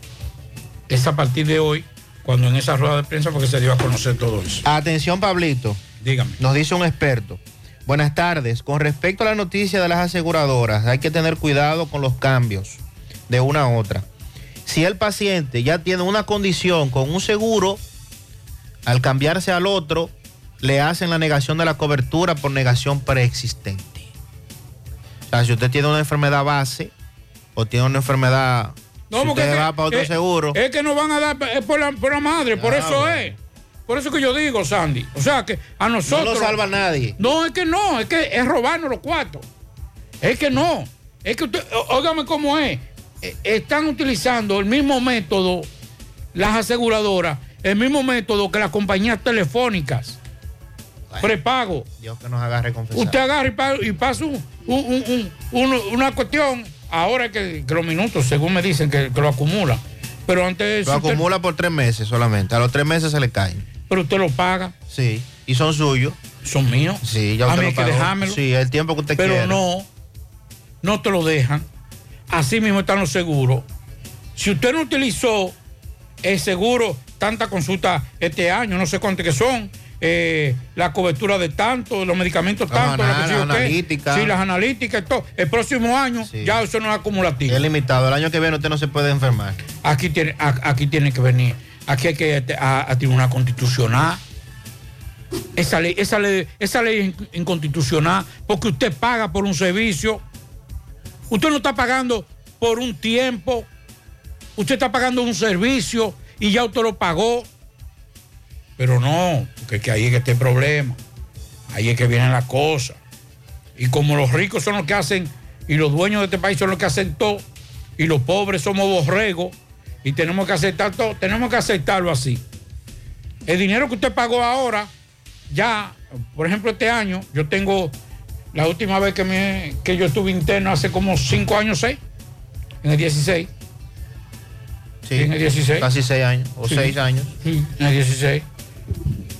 Es a partir de hoy cuando en esa rueda de prensa porque se dio a conocer todo eso. Atención, Pablito. Dígame. Nos dice un experto. Buenas tardes. Con respecto a la noticia de las aseguradoras, hay que tener cuidado con los cambios de una a otra. Si el paciente ya tiene una condición con un seguro, al cambiarse al otro, le hacen la negación de la cobertura por negación preexistente. O sea, si usted tiene una enfermedad base o tiene una enfermedad, No, si usted que- va para otro seguro, Es que nos van a dar es por la, por la madre, por eso es. Por eso que yo digo, Sandy. O sea, que a nosotros. no lo salva nadie. No, es que no, es que es robarnos los cuartos. Es que no. Es que usted, óigame cómo es. Eh, Están utilizando el mismo método, las aseguradoras, el mismo método que las compañías telefónicas. Prepago. Dios que nos agarre confesar. Usted agarra y, pa- y pasa un- un- un- un- un- una cuestión. Ahora que, que los minutos, según me dicen, que, que lo acumula. Pero antes. lo usted- acumula por tres meses solamente. A los tres meses se le caen. Pero usted lo paga. Sí. Y son suyos. Son míos. Sí, ya A usted mí lo hay que pagó. dejármelo. Sí, el tiempo que usted Pero no, no te lo dejan. Así mismo están los seguros. Si usted no utilizó el seguro, tanta consulta este año, no sé cuántos que son, eh, la cobertura de tanto, los medicamentos tanto, qué. analíticas. Sí, las analíticas todo. El próximo año ya eso no es acumulativo. Es limitado. El año que viene usted no se puede enfermar. Aquí tiene, aquí tiene que venir. Aquí hay que ir a, a tribunal constitucional. Esa ley, esa ley, esa ley inconstitucional porque usted paga por un servicio. Usted no está pagando por un tiempo. Usted está pagando un servicio y ya usted lo pagó. Pero no, porque que ahí es que está el problema. Ahí es que vienen las cosas. Y como los ricos son los que hacen, y los dueños de este país son los que hacen todo, y los pobres somos borregos, y tenemos que aceptar todo, tenemos que aceptarlo así. El dinero que usted pagó ahora, ya, por ejemplo, este año, yo tengo, la última vez que, me, que yo estuve interno hace como cinco años, seis, en el 16. Sí, en el 16. Casi seis años. O Sí. seis años. Sí, en el 16.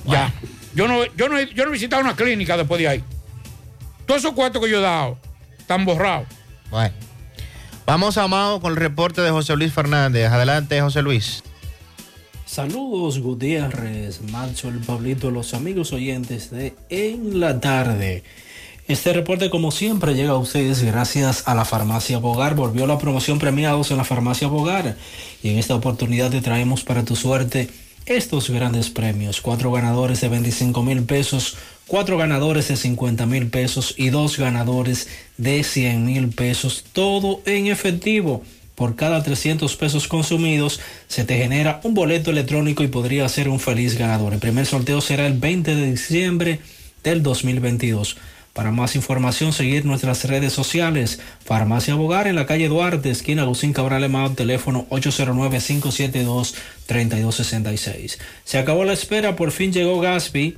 Ya. Yo no, yo, no, yo no he visitado una clínica después de ahí. Todos esos cuartos que yo he dado están borrados. Bueno. Vamos a Mao con el reporte de José Luis Fernández. Adelante, José Luis. Saludos Gutiérrez, Macho, el Pablito, los amigos oyentes de En la Tarde. Este reporte como siempre llega a ustedes gracias a la farmacia Bogar. Volvió la promoción premiados en la farmacia Bogar y en esta oportunidad te traemos para tu suerte estos grandes premios. Cuatro ganadores de 25 mil pesos, cuatro ganadores de 50 mil pesos y dos ganadores de 100 mil pesos. Todo en efectivo. Por cada 300 pesos consumidos se te genera un boleto electrónico y podría ser un feliz ganador. El primer sorteo será el 20 de diciembre del 2022. Para más información, seguir nuestras redes sociales. Farmacia Bogar en la calle Duarte, esquina Agustín Cabral Emao, teléfono 809-572-3266. Se acabó la espera, por fin llegó Gasby,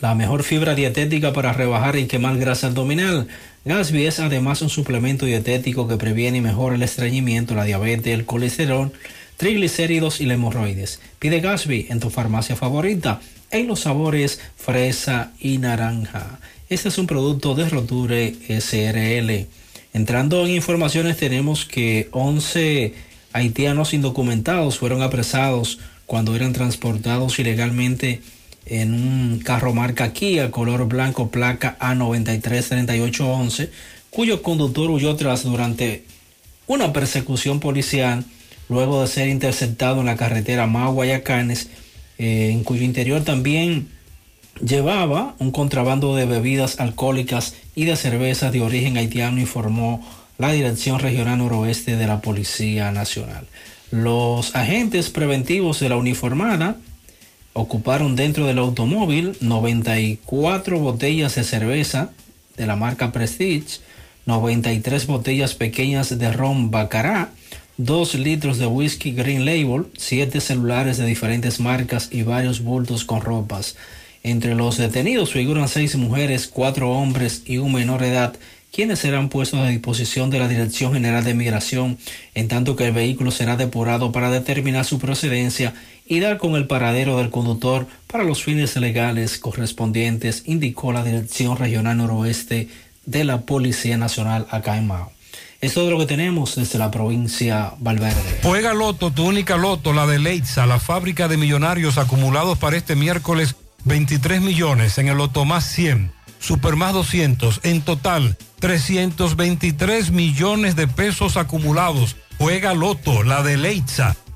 la mejor fibra dietética para rebajar y quemar grasa abdominal. Gasby es además un suplemento dietético que previene y mejora el estreñimiento, la diabetes, el colesterol, triglicéridos y la hemorroides. Pide Gasby en tu farmacia favorita en los sabores fresa y naranja. Este es un producto de Roture SRL. Entrando en informaciones tenemos que 11 haitianos indocumentados fueron apresados cuando eran transportados ilegalmente en un carro marca Kia color blanco placa A933811 cuyo conductor huyó tras durante una persecución policial luego de ser interceptado en la carretera Mau-Guayacanes eh, en cuyo interior también llevaba un contrabando de bebidas alcohólicas y de cervezas de origen haitiano, informó la Dirección Regional Noroeste de la Policía Nacional. Los agentes preventivos de la uniformada ocuparon dentro del automóvil 94 botellas de cerveza de la marca Prestige, 93 botellas pequeñas de ron Bacará, 2 litros de whisky Green Label, 7 celulares de diferentes marcas y varios bultos con ropas. Entre los detenidos figuran 6 mujeres, 4 hombres y un menor de edad, quienes serán puestos a disposición de la Dirección General de Migración, en tanto que el vehículo será depurado para determinar su procedencia y dar con el paradero del conductor para los fines legales correspondientes, indicó la Dirección Regional Noroeste de la Policía Nacional acá en Mao. Es todo lo que tenemos desde la provincia Valverde. Juega Loto, tu única Loto, la de Leitza, la fábrica de millonarios acumulados para este miércoles 23 millones en el Loto más 100, Super más 200, en total 323 millones de pesos acumulados. Juega Loto, la de Leitza,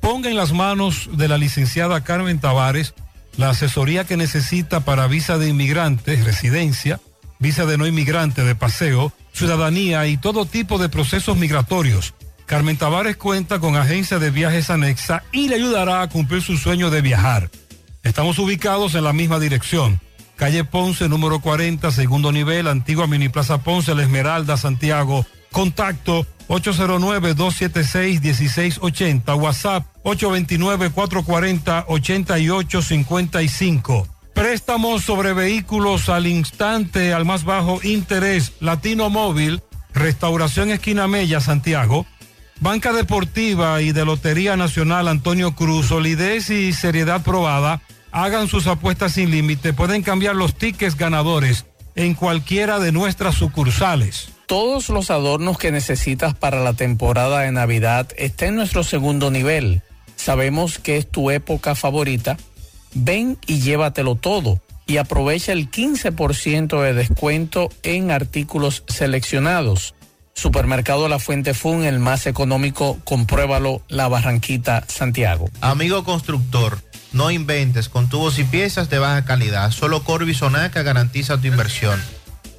Ponga en las manos de la licenciada Carmen Tavares la asesoría que necesita para visa de inmigrante, residencia, visa de no inmigrante, de paseo, ciudadanía y todo tipo de procesos migratorios. Carmen Tavares cuenta con agencia de viajes anexa y le ayudará a cumplir su sueño de viajar. Estamos ubicados en la misma dirección. Calle Ponce, número 40, segundo nivel, antigua Mini Plaza Ponce, La Esmeralda, Santiago. Contacto 809-276-1680. WhatsApp 829-440-8855. Préstamos sobre vehículos al instante, al más bajo interés. Latino Móvil, Restauración Esquina Mella, Santiago. Banca Deportiva y de Lotería Nacional Antonio Cruz, solidez y seriedad probada. Hagan sus apuestas sin límite. Pueden cambiar los tickets ganadores en cualquiera de nuestras sucursales. Todos los adornos que necesitas para la temporada de Navidad están en nuestro segundo nivel. Sabemos que es tu época favorita. Ven y llévatelo todo y aprovecha el 15% de descuento en artículos seleccionados. Supermercado La Fuente Fun, el más económico, compruébalo, La Barranquita, Santiago. Amigo constructor, no inventes con tubos y piezas de baja calidad. Solo Corby Sonaca garantiza tu inversión.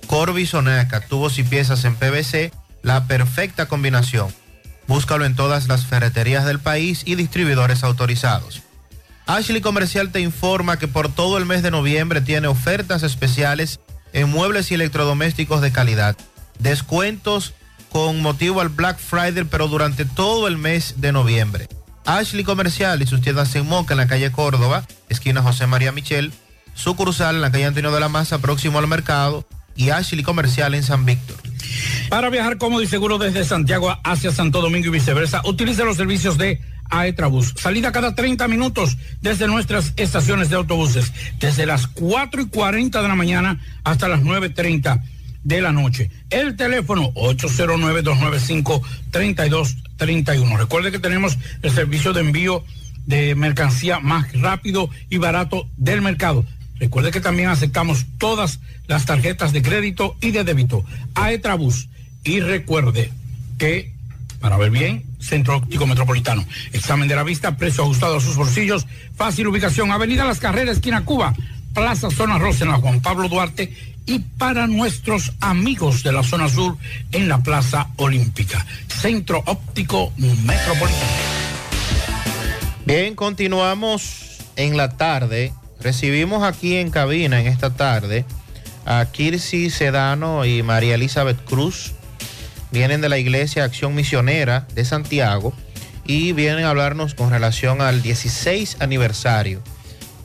Corby Sonaca, tubos y piezas en PVC, la perfecta combinación. Búscalo en todas las ferreterías del país y distribuidores autorizados. Ashley Comercial te informa que por todo el mes de noviembre tiene ofertas especiales en muebles y electrodomésticos de calidad. Descuentos con motivo al Black Friday, pero durante todo el mes de noviembre. Ashley Comercial y sus tiendas en Moca, en la calle Córdoba, esquina José María Michel, sucursal en la calle Antonio de la Maza, próximo al mercado, y Ashley Comercial en San Víctor. Para viajar cómodo y seguro desde Santiago hacia Santo Domingo y viceversa, utilice los servicios de Aetrabús. Salida cada 30 minutos desde nuestras estaciones de autobuses, desde las 4 y 40 de la mañana hasta las 9.30 de la noche. El teléfono 809-295-3231. Recuerde que tenemos el servicio de envío de mercancía más rápido y barato del mercado. Recuerde que también aceptamos todas las tarjetas de crédito y de débito. Aetrabús. Y recuerde que, para ver bien, Centro Óptico Metropolitano. Examen de la vista, precio ajustado a sus bolsillos, fácil ubicación, Avenida Las Carreras, esquina Cuba, Plaza Zona Rosa en la Juan Pablo Duarte y para nuestros amigos de la zona sur en la Plaza Olímpica. Centro Óptico Metropolitano. Bien, continuamos en la tarde. Recibimos aquí en cabina en esta tarde a Kirsi Sedano y María Elizabeth Cruz. Vienen de la Iglesia Acción Misionera de Santiago y vienen a hablarnos con relación al 16 aniversario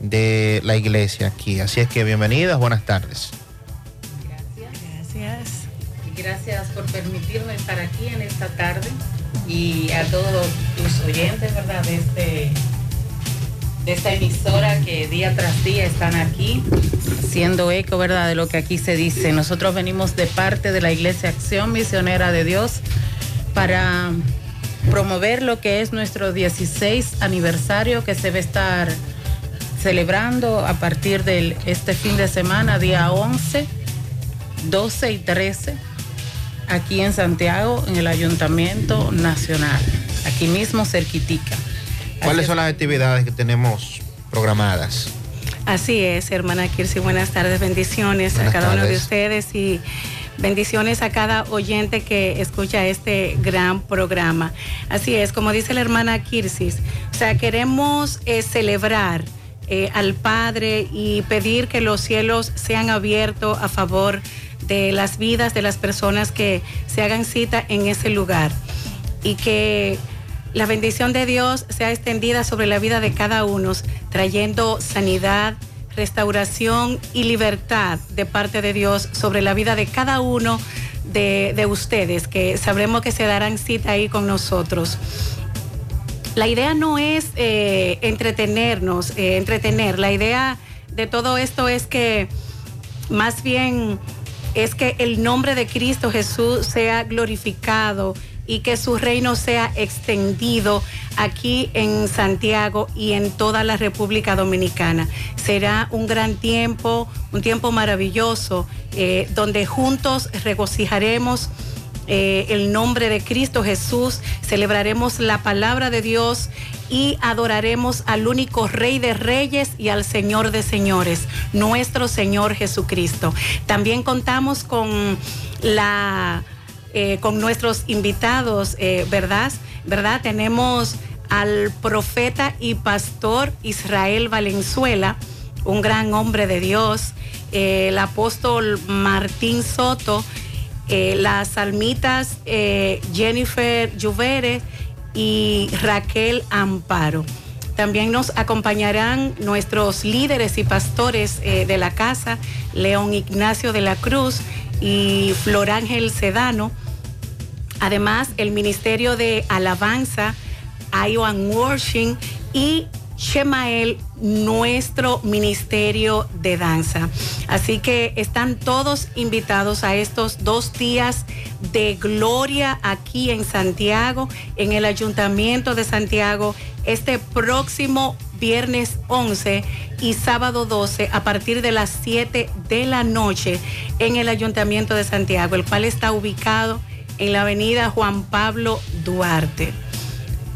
de la iglesia aquí. Así es que bienvenidas, buenas tardes. Gracias. Gracias por permitirme estar aquí en esta tarde y a todos tus oyentes, ¿verdad? De, este, de esta emisora que día tras día están aquí haciendo eco, ¿verdad? De lo que aquí se dice. Nosotros venimos de parte de la Iglesia Acción Misionera de Dios para promover lo que es nuestro 16 aniversario que se va a estar celebrando a partir de este fin de semana, día 11, 12 y 13, aquí en Santiago, en el Ayuntamiento Nacional, aquí mismo cerquitica. ¿Cuáles son las actividades que tenemos programadas? Así es, hermana Kirsi, buenas tardes, bendiciones a cada uno de ustedes y bendiciones a cada oyente que escucha este gran programa. Así es, como dice la hermana Kirsis, o sea, queremos eh, celebrar eh, al Padre y pedir que los cielos sean abiertos a favor de las vidas de las personas que se hagan cita en ese lugar y que la bendición de Dios sea extendida sobre la vida de cada uno, trayendo sanidad, restauración y libertad de parte de Dios sobre la vida de cada uno de, ustedes, que sabremos que se darán cita ahí con nosotros. La idea no es eh, entretenernos, eh, entretener. La idea de todo esto es que más bien es que el nombre de Cristo Jesús sea glorificado y que su reino sea extendido aquí en Santiago y en toda la República Dominicana. Será un gran tiempo, un tiempo maravilloso, eh, donde juntos regocijaremos. Eh, el nombre de Cristo Jesús, celebraremos la palabra de Dios y adoraremos al único Rey de Reyes y al Señor de Señores, nuestro Señor Jesucristo. También contamos con la eh, con nuestros invitados, eh, ¿verdad? ¿verdad? Tenemos al profeta y pastor Israel Valenzuela, un gran hombre de Dios, eh, el apóstol Martín Soto, las salmitas Jennifer Lluvere y Raquel Amparo. También nos acompañarán nuestros líderes y pastores de la casa, León Ignacio de la Cruz y Flor Ángel Sedano Además, el Ministerio de Alabanza, Iowan Worshing y Shemael, nuestro Ministerio de Danza. Así que están todos invitados a estos dos días de gloria aquí en Santiago, en el Ayuntamiento de Santiago, este próximo viernes 11 y sábado 12 a partir de las 7 de la noche en el Ayuntamiento de Santiago, el cual está ubicado en la avenida Juan Pablo Duarte.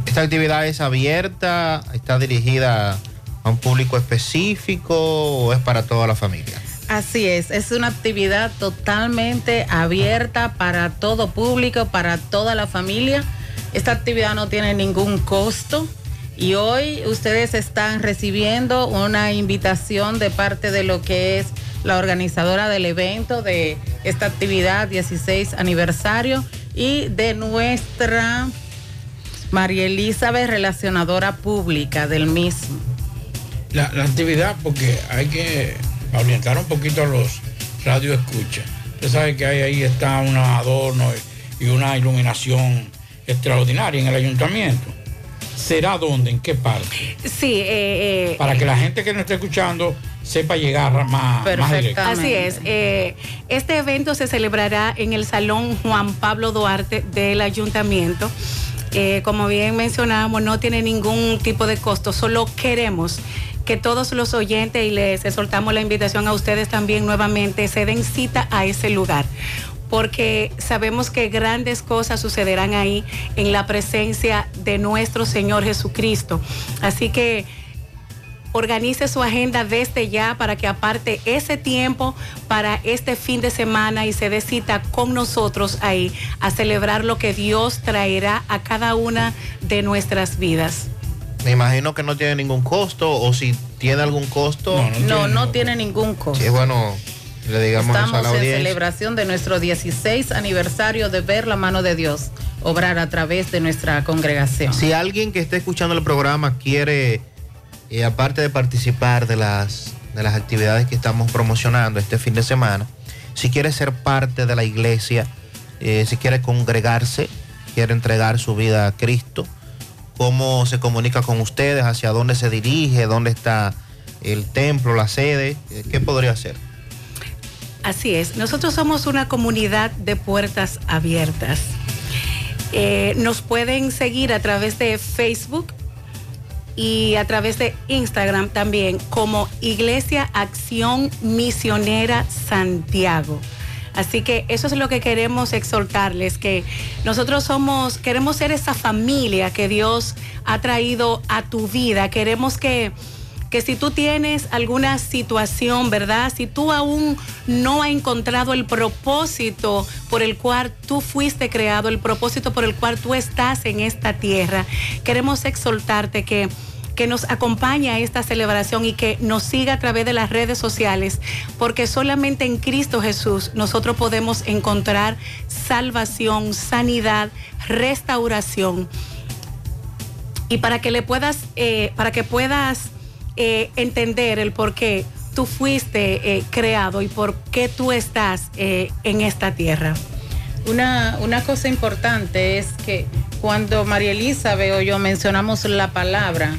¿Esta actividad es abierta? ¿Está dirigida a un público específico o es para toda la familia? Así es, es una actividad totalmente abierta para todo público, para toda la familia. Esta actividad no tiene ningún costo y hoy ustedes están recibiendo una invitación de parte de lo que es la organizadora del evento de esta actividad 16 aniversario y de nuestra María Elizabeth, relacionadora pública del mismo. La, actividad, porque hay que orientar un poquito a los radio escucha. Usted sabe que ahí, ahí está un adorno y una iluminación extraordinaria en el ayuntamiento. ¿Será dónde? ¿En qué parte? Sí. Eh, eh, Para que la gente que nos esté escuchando sepa llegar más, más directo. Así es. Eh, este evento se celebrará en el Salón Juan Pablo Duarte del Ayuntamiento. Eh, como bien mencionábamos, no tiene ningún tipo de costo, solo queremos que todos los oyentes y les soltamos la invitación a ustedes también nuevamente se den cita a ese lugar porque sabemos que grandes cosas sucederán ahí en la presencia de nuestro Señor Jesucristo. Así que organice su agenda desde ya para que aparte ese tiempo para este fin de semana y se dé cita con nosotros ahí a celebrar lo que Dios traerá a cada una de nuestras vidas. Me imagino que no tiene ningún costo o si tiene algún costo. No, no, tiene, ningún costo. Sí, bueno, le digamos Estamos en celebración de nuestro 16 aniversario de ver la mano de Dios obrar a través de nuestra congregación. Si alguien que esté escuchando el programa quiere y aparte de participar de las, de las actividades que estamos promocionando este fin de semana, si quiere ser parte de la iglesia, eh, si quiere congregarse, quiere entregar su vida a Cristo, cómo se comunica con ustedes, hacia dónde se dirige, dónde está el templo, la sede, eh, ¿qué podría hacer? Así es, nosotros somos una comunidad de puertas abiertas. Eh, nos pueden seguir a través de Facebook y a través de Instagram también como Iglesia Acción Misionera Santiago. Así que eso es lo que queremos exhortarles, que nosotros somos, queremos ser esa familia que Dios ha traído a tu vida. Queremos que, que si tú tienes alguna situación, ¿verdad? Si tú aún no has encontrado el propósito por el cual tú fuiste creado, el propósito por el cual tú estás en esta tierra, queremos exhortarte que que nos acompañe a esta celebración y que nos siga a través de las redes sociales, porque solamente en Cristo Jesús nosotros podemos encontrar salvación, sanidad, restauración. y para que le puedas, eh, para que puedas eh, entender el por qué tú fuiste eh, creado y por qué tú estás eh, en esta tierra. Una, una cosa importante es que cuando María Elizabeth o yo mencionamos la palabra,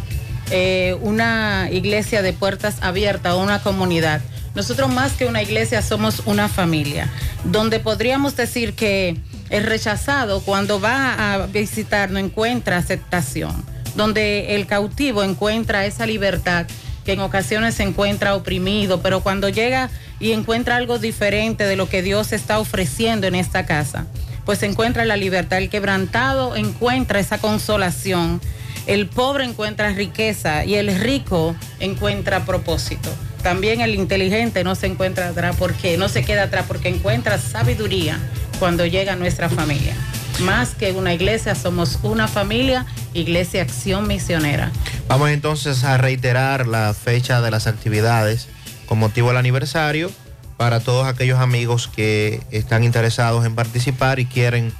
eh, una iglesia de puertas abiertas o una comunidad, nosotros más que una iglesia somos una familia, donde podríamos decir que el rechazado cuando va a visitar no encuentra aceptación, donde el cautivo encuentra esa libertad que en ocasiones se encuentra oprimido, pero cuando llega y encuentra algo diferente de lo que Dios está ofreciendo en esta casa, pues encuentra la libertad. El quebrantado encuentra esa consolación. El pobre encuentra riqueza y el rico encuentra propósito. También el inteligente no se encuentra atrás porque no se queda atrás porque encuentra sabiduría cuando llega nuestra familia. Más que una iglesia, somos una familia, Iglesia Acción Misionera. Vamos entonces a reiterar la fecha de las actividades con motivo del aniversario para todos aquellos amigos que están interesados en participar y quieren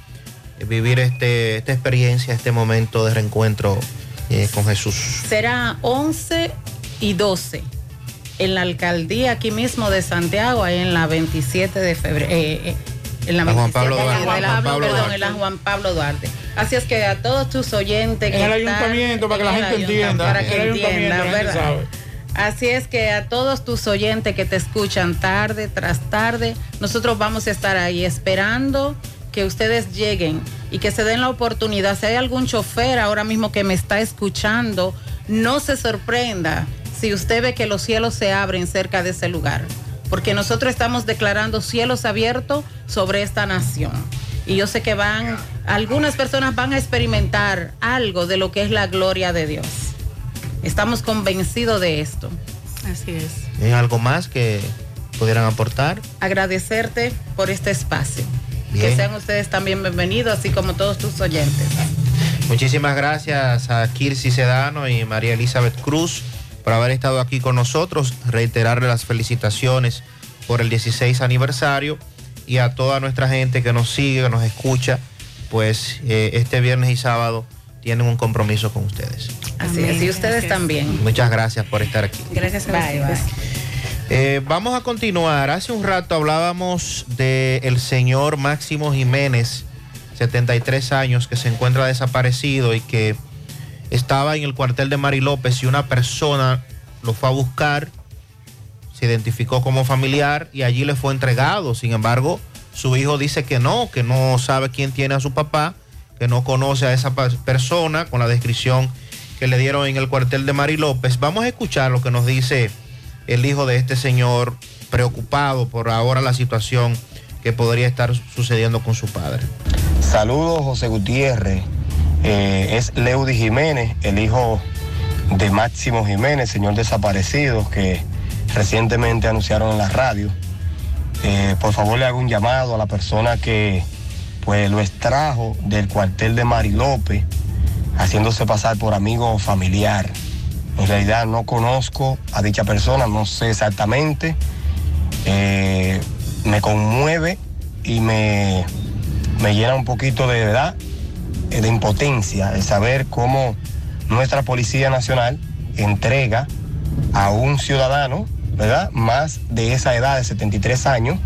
vivir este, esta experiencia, este momento de reencuentro eh, con Jesús. Será 11 y 12 en la alcaldía aquí mismo de Santiago, ahí en la 27 de febrero. eh, eh, en la, La Juan 27 Pablo de- Duarte. de la- Juan Pablo perdón, Duarte. en la Juan Pablo Duarte. Así es que a todos tus oyentes En el están ayuntamiento, para que la en el gente ayuntamiento, entienda. Para que entiendan, ¿verdad? Así es que a todos tus oyentes que te escuchan tarde tras tarde, nosotros vamos a estar ahí esperando que ustedes lleguen y que se den la oportunidad. Si hay algún chofer ahora mismo que me está escuchando, no se sorprenda si usted ve que los cielos se abren cerca de ese lugar, porque nosotros estamos declarando cielos abiertos sobre esta nación. Y yo sé que van, algunas personas van a experimentar algo de lo que es la gloria de Dios. Estamos convencidos de esto. Así es. ¿Hay algo más que pudieran aportar? Agradecerte por este espacio. Bien. Que sean ustedes también bienvenidos, así como todos tus oyentes. Muchísimas gracias a Kirsi Sedano y María Elizabeth Cruz por haber estado aquí con nosotros, reiterarle las felicitaciones por el 16 aniversario y a toda nuestra gente que nos sigue, que nos escucha, pues eh, este viernes y sábado tienen un compromiso con ustedes. Así es, y ustedes también. Muchas gracias por estar aquí. Gracias a bye, bye. Eh, vamos a continuar. Hace un rato hablábamos del señor Máximo Jiménez, 73 años, que se encuentra desaparecido y que estaba en el cuartel de Mari López y una persona lo fue a buscar, se identificó como familiar y allí le fue entregado. Sin embargo, su hijo dice que no, que no sabe quién tiene a su papá, que no conoce a esa persona con la descripción que le dieron en el cuartel de Mari López. Vamos a escuchar lo que nos dice el hijo de este señor preocupado por ahora la situación que podría estar sucediendo con su padre. Saludos, José Gutiérrez. Eh, es Leudy Jiménez, el hijo de Máximo Jiménez, señor desaparecido, que recientemente anunciaron en la radio. Eh, por favor, le hago un llamado a la persona que pues, lo extrajo del cuartel de Mari López, haciéndose pasar por amigo familiar. En realidad no conozco a dicha persona, no sé exactamente. Eh, me conmueve y me, me llena un poquito de verdad, de impotencia, el saber cómo nuestra Policía Nacional entrega a un ciudadano, ¿verdad? Más de esa edad de 73 años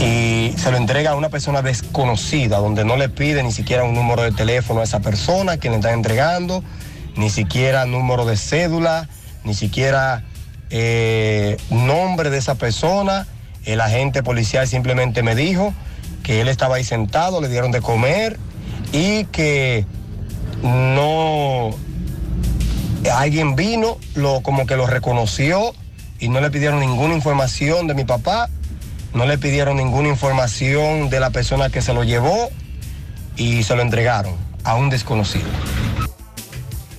y se lo entrega a una persona desconocida, donde no le pide ni siquiera un número de teléfono a esa persona que le está entregando, ni siquiera número de cédula, ni siquiera eh, nombre de esa persona. El agente policial simplemente me dijo que él estaba ahí sentado, le dieron de comer y que no alguien vino, lo, como que lo reconoció y no le pidieron ninguna información de mi papá, no le pidieron ninguna información de la persona que se lo llevó y se lo entregaron a un desconocido.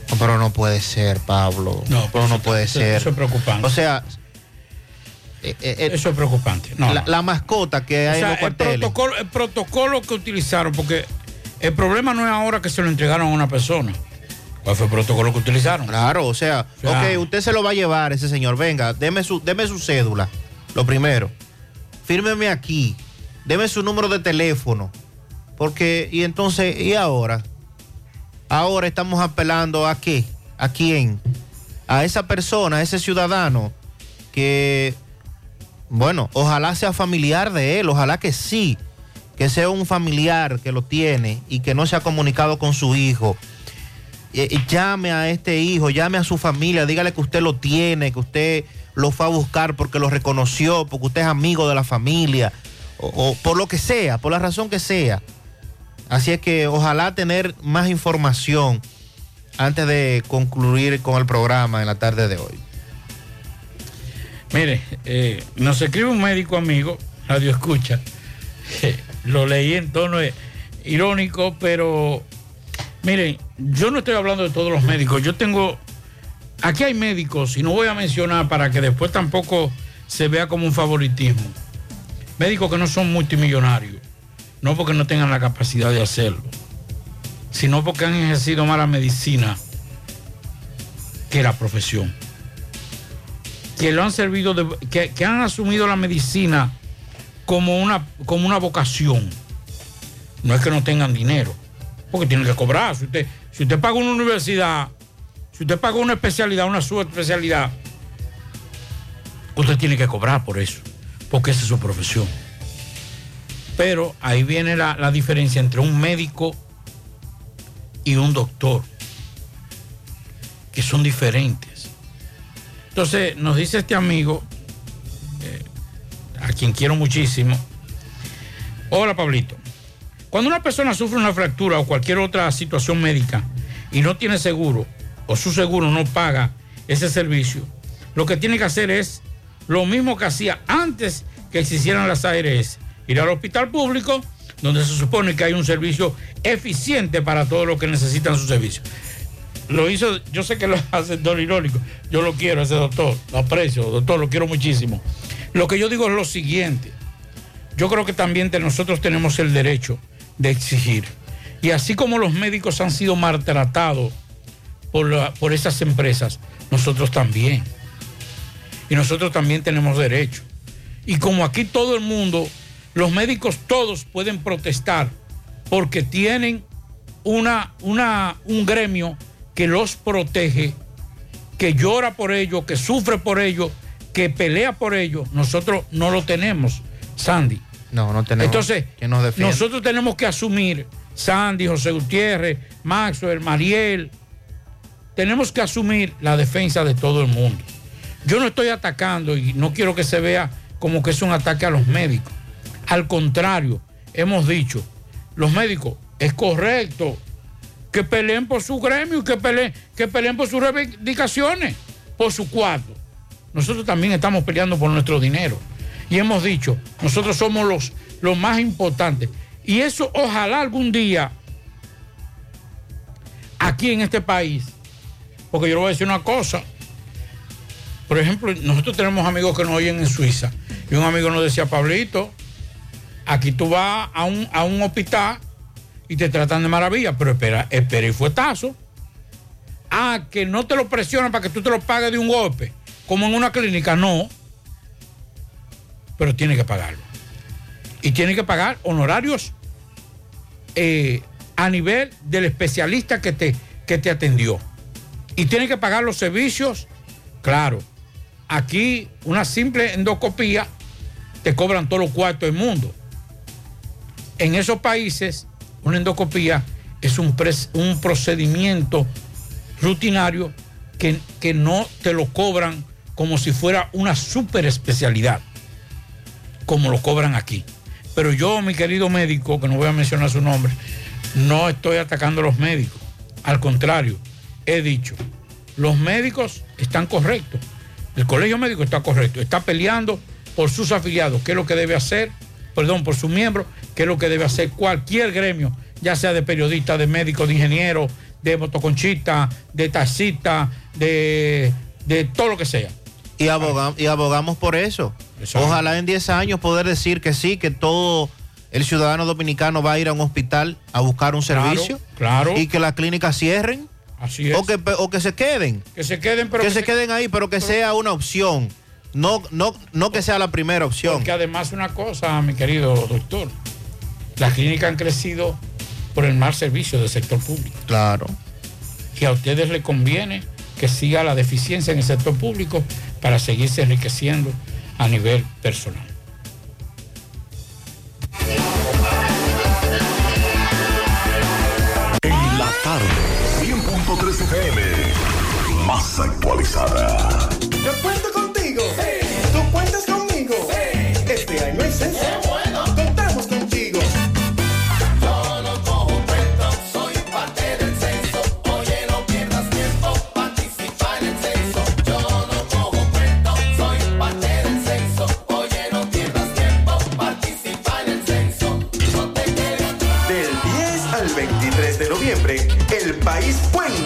No, pero no puede ser, Pablo. No, pero no puede eso- ser. eso es preocupante. O sea, eh, eh, Eso es preocupante. No, la, no. la mascota que hay O sea, en los el cuarteles. protocolo, el protocolo que utilizaron, porque el problema no es ahora que se lo entregaron a una persona. ¿Cuál fue el protocolo que utilizaron? Claro, o sea, ok, usted se lo va a llevar, ese señor. Venga, deme su, deme su cédula. Lo primero, fírmeme aquí. Deme su número de teléfono. Porque, y entonces, ¿y ahora? Ahora estamos apelando a qué? ¿A quién? A esa persona, a ese ciudadano que, bueno, ojalá sea familiar de él, ojalá que sí, que sea un familiar que lo tiene y que no se ha comunicado con su hijo. Llame a este hijo, llame a su familia, dígale que usted lo tiene, que usted lo fue a buscar porque lo reconoció, porque usted es amigo de la familia, o, o por lo que sea, por la razón que sea. Así es que ojalá tener más información antes de concluir con el programa en la tarde de hoy. Mire, eh, nos escribe un médico amigo, Radio Escucha. [laughs] Lo leí en tono eh, irónico, pero miren, yo no estoy hablando de todos los médicos. Yo tengo. Aquí hay médicos, y no voy a mencionar para que después tampoco se vea como un favoritismo. Médicos que no son multimillonarios, no porque no tengan la capacidad de hacerlo, sino porque han ejercido más la medicina que la profesión que lo han servido, que, han asumido la medicina como una, como una vocación. No es que no tengan dinero, porque tienen que cobrar. Si usted, si usted paga una universidad, si usted paga una especialidad, una subespecialidad, usted tiene que cobrar por eso, porque esa es su profesión. Pero ahí viene la, la diferencia entre un médico y un doctor, que son diferentes. Entonces nos dice este amigo, a quien quiero muchísimo, hola Pablito, cuando una persona sufre una fractura o cualquier otra situación médica y no tiene seguro o su seguro no paga ese servicio, lo que tiene que hacer es lo mismo que hacía antes que existieran las ARS, ir al hospital público donde se supone que hay un servicio eficiente para todos los que necesitan su servicio. Lo hizo, yo sé que lo [laughs] hace don irónico, yo lo quiero ese doctor, lo aprecio, doctor, lo quiero muchísimo. Lo que yo digo es lo siguiente, yo creo que también nosotros tenemos el derecho de exigir. Y así como los médicos han sido maltratados por, por esas empresas, nosotros también. Y nosotros también tenemos derecho. Y como aquí todo el mundo, los médicos todos pueden protestar porque tienen una, una, un gremio que los protege, que llora por ellos, que sufre por ellos, que pelea por ellos, nosotros no lo tenemos, Sandy. No, no tenemos. Entonces, nosotros tenemos que asumir, Sandy, José Gutiérrez, Maxwell, Mariel, tenemos que asumir la defensa de todo el mundo. Yo no estoy atacando y no quiero que se vea como que es un ataque a los médicos. Al contrario, hemos dicho, los médicos, es correcto que peleen por su gremio y que peleen, que peleen por sus reivindicaciones, por su cuarto. Nosotros también estamos peleando por nuestro dinero. Y hemos dicho, nosotros somos los, los más importantes. Y eso ojalá algún día, aquí en este país, porque yo le voy a decir una cosa. Por ejemplo, nosotros tenemos amigos que nos oyen en Suiza. Y un amigo nos decía, Pablito, aquí tú vas a un, a un hospital y te tratan de maravilla, pero espera, espera y fuetazo. Ah, que no te lo presionan para que tú te lo pagues de un golpe, como en una clínica, no. Pero tiene que pagarlo. Y tiene que pagar honorarios eh, a nivel del especialista que te, que te atendió. Y tiene que pagar los servicios, claro. Aquí una simple endoscopía te cobran todos los cuartos del mundo. En esos países una endoscopía es un, un procedimiento rutinario que, que, no te lo cobran como si fuera una super especialidad, como lo cobran aquí. Pero yo, mi querido médico, que no voy a mencionar su nombre, no estoy atacando a los médicos. Al contrario, he dicho, los médicos están correctos. El colegio médico está correcto. Está peleando por sus afiliados, qué es lo que debe hacer, perdón, por sus miembros, qué es lo que debe hacer cualquier gremio, ya sea de periodista, de médico, de ingeniero, de motoconchista, de taxista, de, de todo lo que sea. Y, abogamos, y abogamos por eso. Exacto. Ojalá en 10 años poder decir que sí, que todo el ciudadano dominicano va a ir a un hospital a buscar un servicio. Claro. Y que las clínicas cierren. Así es. O que, o que se queden. Que se queden, pero que, que se, se, queden ahí, pero que pero, sea una opción. No, no, no que sea la primera opción. Porque además una cosa, mi querido doctor, las clínicas han crecido por el mal servicio del sector público. Claro. que a ustedes les conviene que siga la deficiencia en el sector público para seguirse enriqueciendo a nivel personal. En la tarde, 100.3 FM, más actualizada.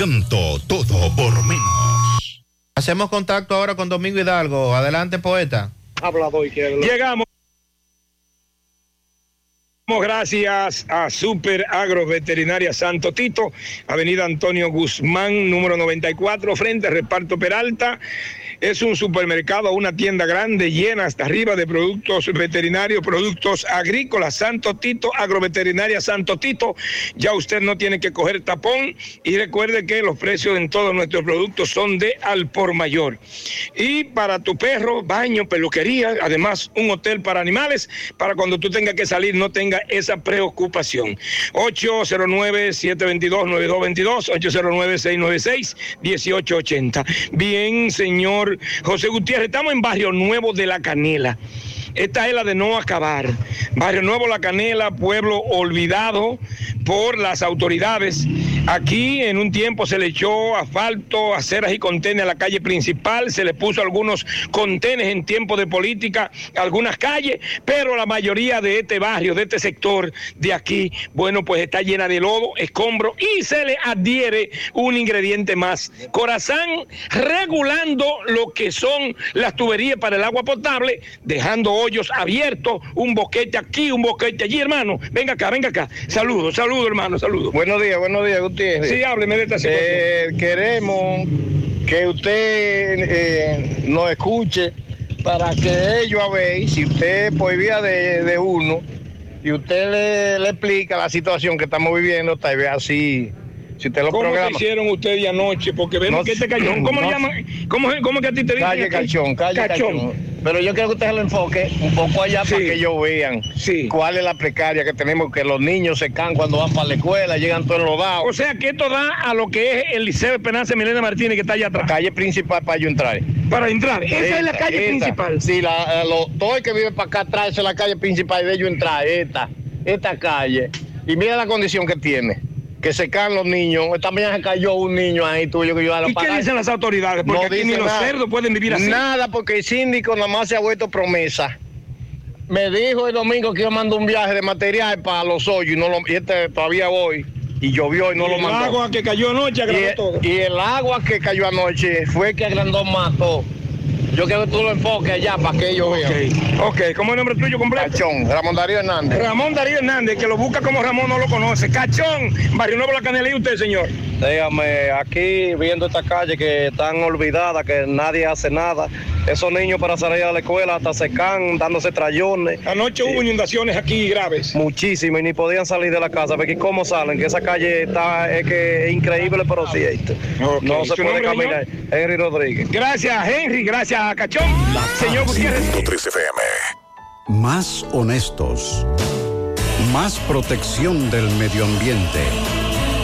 Encanto todo por menos. Hacemos contacto ahora con Domingo Hidalgo. Adelante, poeta. Hablado y que Llegamos. Gracias a Super Agro Veterinaria Santo Tito, Avenida Antonio Guzmán, número 94, frente a Reparto Peralta. Es un supermercado, una tienda grande, llena hasta arriba de productos veterinarios, productos agrícolas. Santo Tito, Agroveterinaria Santo Tito. Ya usted no tiene que coger tapón y recuerde que los precios en todos nuestros productos son de al por mayor. Y para tu perro, baño, peluquería, además un hotel para animales, para cuando tú tengas que salir no tenga esa preocupación. 809-722-9222, 809-696-1880. Bien, señor José Gutiérrez, estamos en Barrio Nuevo de La Canela. Esta es la de no acabar. Barrio Nuevo La Canela, pueblo olvidado por las autoridades. Aquí en un tiempo se le echó asfalto, aceras y contenes a la calle principal, se le puso algunos contenes en tiempo de política, algunas calles, pero la mayoría de este barrio, de este sector de aquí, bueno, pues está llena de lodo, escombro y se le adhiere un ingrediente más. Corazán regulando lo que son las tuberías para el agua potable, dejando hoyos abiertos, un boquete aquí, un boquete allí, hermano. Venga acá, venga acá. Saludos, saludos, hermano, saludos. Buenos días, buenos días, Gutiérrez. Sí, hábleme de esta situación. Eh, queremos que usted eh, nos escuche para que ellos a ver si usted por vía de, de uno y usted le, le explica la situación que estamos viviendo, tal vez así, si usted lo ¿Cómo programa. te hicieron ustedes anoche? Porque vemos No que este cachón, ¿cómo no le llaman? ¿Cómo, cómo que a ti te dicen? Calle aquí? Cachón, calle Cachón. Pero yo quiero que usted lo enfoque un poco allá para que ellos vean cuál es la precaria que tenemos, que los niños se caen cuando van para la escuela, llegan todos enlodados. O sea que esto da a lo que es el Liceo Esperanza Milena Martínez que está allá atrás. Calle principal para yo entrar. Para entrar. Esa es la calle esta. principal. Sí, la, lo- todo el que vive para acá atrás es la calle principal de ellos entrar, esta, esta calle. Y mira la condición que tiene. Que se caen los niños. Esta mañana se cayó un niño ahí tuyo que yo a la ¿Y qué dicen las autoridades? Porque aquí ni los cerdos pueden vivir así. Nada, porque el síndico nada más se ha vuelto promesa. Me dijo el domingo que yo mando un viaje de material para los hoyos y, no lo, y este todavía voy. Y llovió y no Y lo el mandó. agua que cayó anoche agrandó Y el- todo. Y el agua que cayó anoche fue que agrandó más todo. Yo quiero que tú lo enfoques allá para que ellos vean. Ok, ¿cómo es el nombre tuyo completo? Cachón, Ramón Darío Hernández. Ramón Darío Hernández, que lo busca como Ramón no lo conoce. Cachón, Barrio Nuevo La Canela y usted, señor. Dígame, aquí viendo esta calle que están olvidadas, que nadie hace nada. Esos niños para salir a la escuela hasta se caen dándose trayones. Anoche hubo inundaciones aquí graves. Muchísimo y ni podían salir de la casa. Porque cómo salen, que esa calle está es que es increíble, pero sí. No se ¿Su puede nombre, caminar. Henry Rodríguez. Gracias, Henry. Gracias, Cachón. Señor Gutiérrez. 103 FM. Más honestos. Más protección del medio ambiente.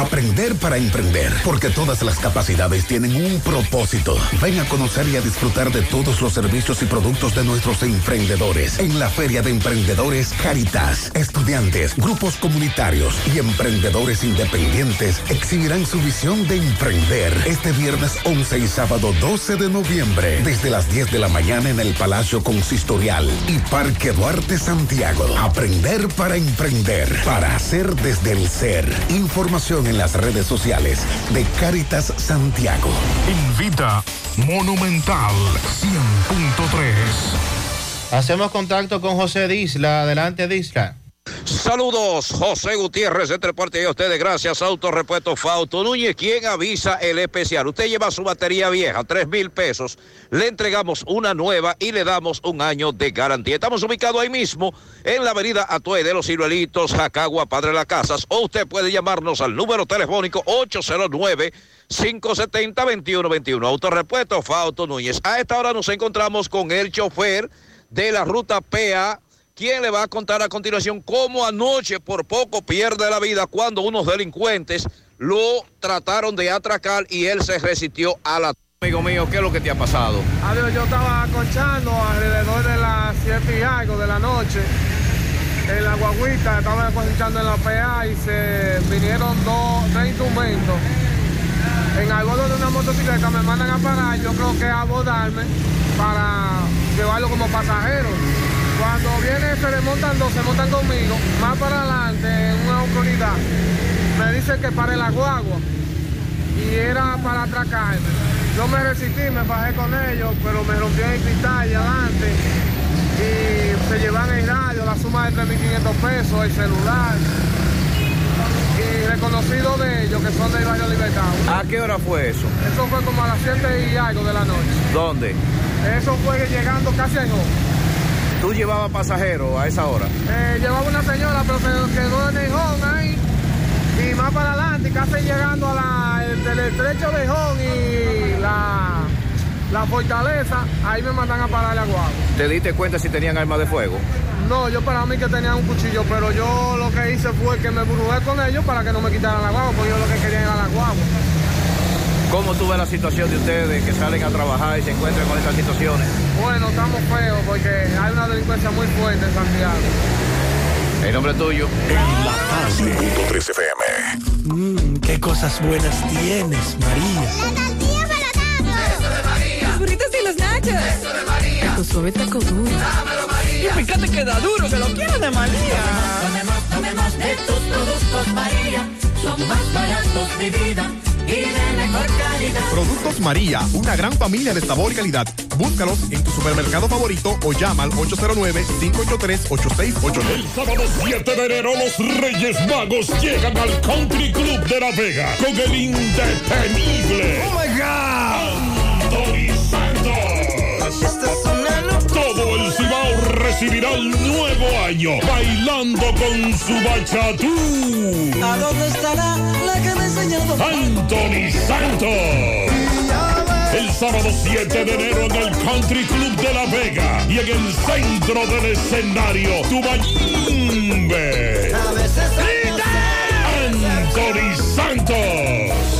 Aprender para emprender, porque todas las capacidades tienen un propósito. Ven a conocer y a disfrutar de todos los servicios y productos de nuestros emprendedores en la Feria de Emprendedores Caritas. Estudiantes, grupos comunitarios y emprendedores independientes exhibirán su visión de emprender este viernes 11 y sábado 12 de noviembre desde las 10 de la mañana en el Palacio Consistorial y Parque Duarte Santiago. Aprender para emprender, para hacer desde el ser. Información en las redes sociales de Caritas Santiago. Invita Monumental 100.3. Hacemos contacto con José Disla. Adelante, Disla. Saludos, José Gutiérrez, de Transporte y a ustedes, gracias, Autorepuesto Fauto Núñez, quien avisa el especial. Usted lleva su batería vieja, tres mil pesos, le entregamos una nueva y le damos un año de garantía. Estamos ubicados ahí mismo, en la avenida Atue de los Ciruelitos, Jacagua, Padre Las Casas, o usted puede llamarnos al número telefónico 809 570-2121. Autorepuesto Fauto Núñez. A esta hora nos encontramos con el chofer de la ruta PA quien le va a contar a continuación cómo anoche por poco pierde la vida cuando unos delincuentes lo trataron de atracar y él se resistió a la... Amigo mío, ¿qué es lo que te ha pasado? Adiós, yo estaba acolchando alrededor de las 7 y algo de la noche. En la guaguita estaba acosechando en la PA y se vinieron dos, tres instrumentos. En algo de una motocicleta me mandan a parar, yo creo que a abordarme para llevarlo como pasajero. Cuando viene, se desmontan dos, se montan conmigo, más para adelante, en una oportunidad. Me dicen que pare la guagua y era para atracarme. Yo me resistí, me bajé con ellos, pero me rompí el cristal y adelante. Y se llevan el radio, la suma de 3.500 pesos, el celular. Y reconocido de ellos, que son del barrio Libertad. ¿A qué hora fue eso? Eso fue como a las 7 y algo de la noche. ¿Dónde? Eso fue llegando casi a. ¿Tú llevabas pasajero a esa hora? Eh, llevaba una señora, pero se quedó en Enjón ahí. Y más para adelante, casi llegando a la, el, del estrecho de Enjón y la, la fortaleza, ahí me mandan a parar la guagua. ¿Te diste cuenta si tenían armas de fuego? No, yo para mí que tenían un cuchillo, pero yo lo que hice fue que me brujé con ellos para que no me quitaran la guagua, porque yo lo que quería era la guagua. ¿Cómo tú ves la situación de ustedes que salen a trabajar y se encuentran con estas situaciones? Bueno, estamos feos porque hay una delincuencia muy fuerte en Santiago. ¿El nombre tuyo? Punto 3 FM. Mmm, qué cosas buenas tienes, María. tortilla para Eso de María. Los burritos y los nachos. Eso de María. Tu suave taco duro. Dámelo, María. Y fíjate que da duro, que lo quiero de María. Tomemos, tomemos de tus productos, María. Son más baratos de vida. Y de mejor calidad. Productos María, una gran familia de sabor y calidad. Búscalos en tu supermercado favorito o llama al 809-583-8689. El sábado 7 de enero los Reyes Magos llegan al Country Club de La Vega con el indetenible. ¡Oh, my God! Anthony Santos. Todo el Cibao recibirá el nuevo año bailando con su bachatú. ¿A dónde estará la Anthony Santos. El sábado 7 de enero en el Country Club de La Vega y en el centro del escenario, Tubayimbe. Anthony Santos.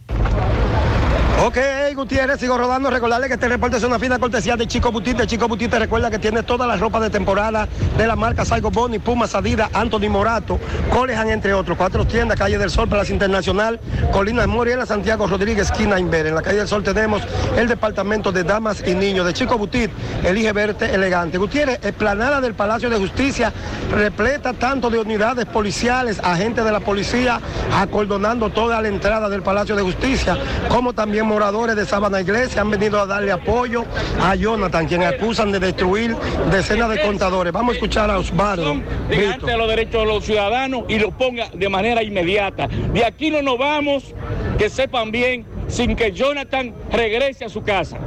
Ok, Gutiérrez, sigo rodando. Recordarle que este reporte es una fina cortesía de Chico Butite. Chico Butite recuerda que tiene toda la ropa de temporada de la marca Saigo Boni, Puma, Sadida, Anthony Morato, Colejan, entre otros. Cuatro tiendas, Calle del Sol, Plaza Internacional, Colinas Moriela, Santiago Rodríguez, esquina Inver. En la Calle del Sol tenemos el departamento de damas y niños. De Chico Butit, elige verte elegante. Gutiérrez, explanada del Palacio de Justicia, repleta tanto de unidades policiales, agentes de la policía, acordonando toda la entrada del Palacio de Justicia, como también moradores de Sabana Iglesia han venido a darle apoyo a Jonathan, quien acusan de destruir decenas de contadores. Vamos a escuchar a Osvaldo. Brito. de los derechos de los ciudadanos y lo ponga de manera inmediata. De aquí no nos vamos, que sepan bien sin que Jonathan regrese a su casa.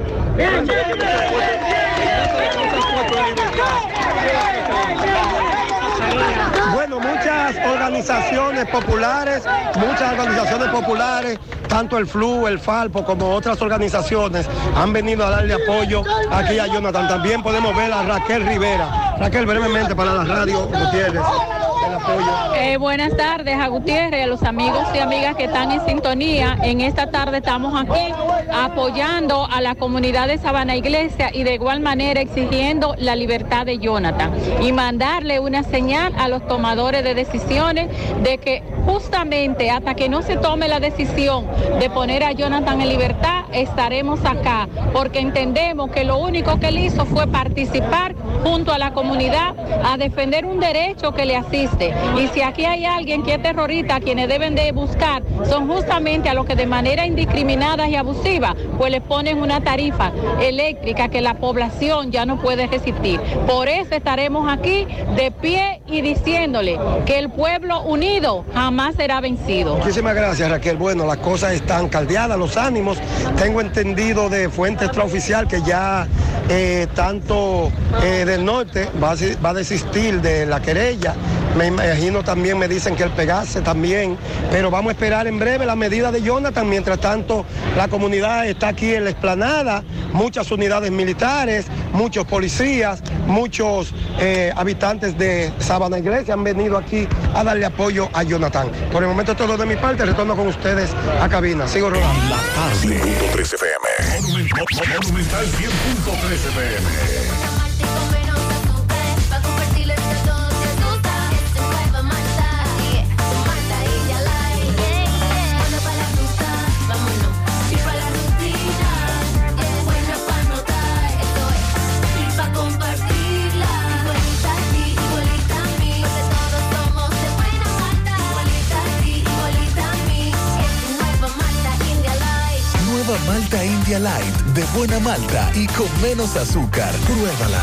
Bueno, muchas organizaciones populares, muchas organizaciones populares, tanto el FLU, el FALPO, como otras organizaciones, han venido a darle apoyo aquí a Jonathan. También podemos ver a Raquel Rivera. Raquel, brevemente para la radio, Gutiérrez. Eh, buenas tardes a Gutiérrez a los amigos y amigas que están en sintonía. En esta tarde estamos aquí apoyando a la comunidad de Sabana Iglesia y de igual manera exigiendo la libertad de Jonathan y mandarle una señal a los tomadores de decisiones de que justamente hasta que no se tome la decisión de poner a Jonathan en libertad, estaremos acá porque entendemos que lo único que él hizo fue participar junto a la comunidad a defender un derecho que le asiste. Y si aquí hay alguien que es terrorista, quienes deben de buscar son justamente a los que de manera indiscriminada y abusiva, pues le ponen una tarifa eléctrica que la población ya no puede resistir. Por eso estaremos aquí de pie y diciéndole que el pueblo unido jamás será vencido. Muchísimas gracias, Raquel. Bueno, las cosas están caldeadas, los ánimos. Tengo entendido de fuente extraoficial que ya eh, tanto eh, del norte va a, va a desistir de la querella. Me imagino también me dicen que el Pegase también, pero vamos a esperar en breve la medida de Jonathan. Mientras tanto, la comunidad está aquí en la explanada, muchas unidades militares, muchos policías, muchos eh, habitantes de Sabana Iglesia han venido aquí a darle apoyo a Jonathan. Por el momento todo de mi parte, retorno con ustedes a cabina. Sigo rodando. La tarde. 100.3 FM. Monumental 100.3 FM. De buena malta y con menos azúcar. Pruébala.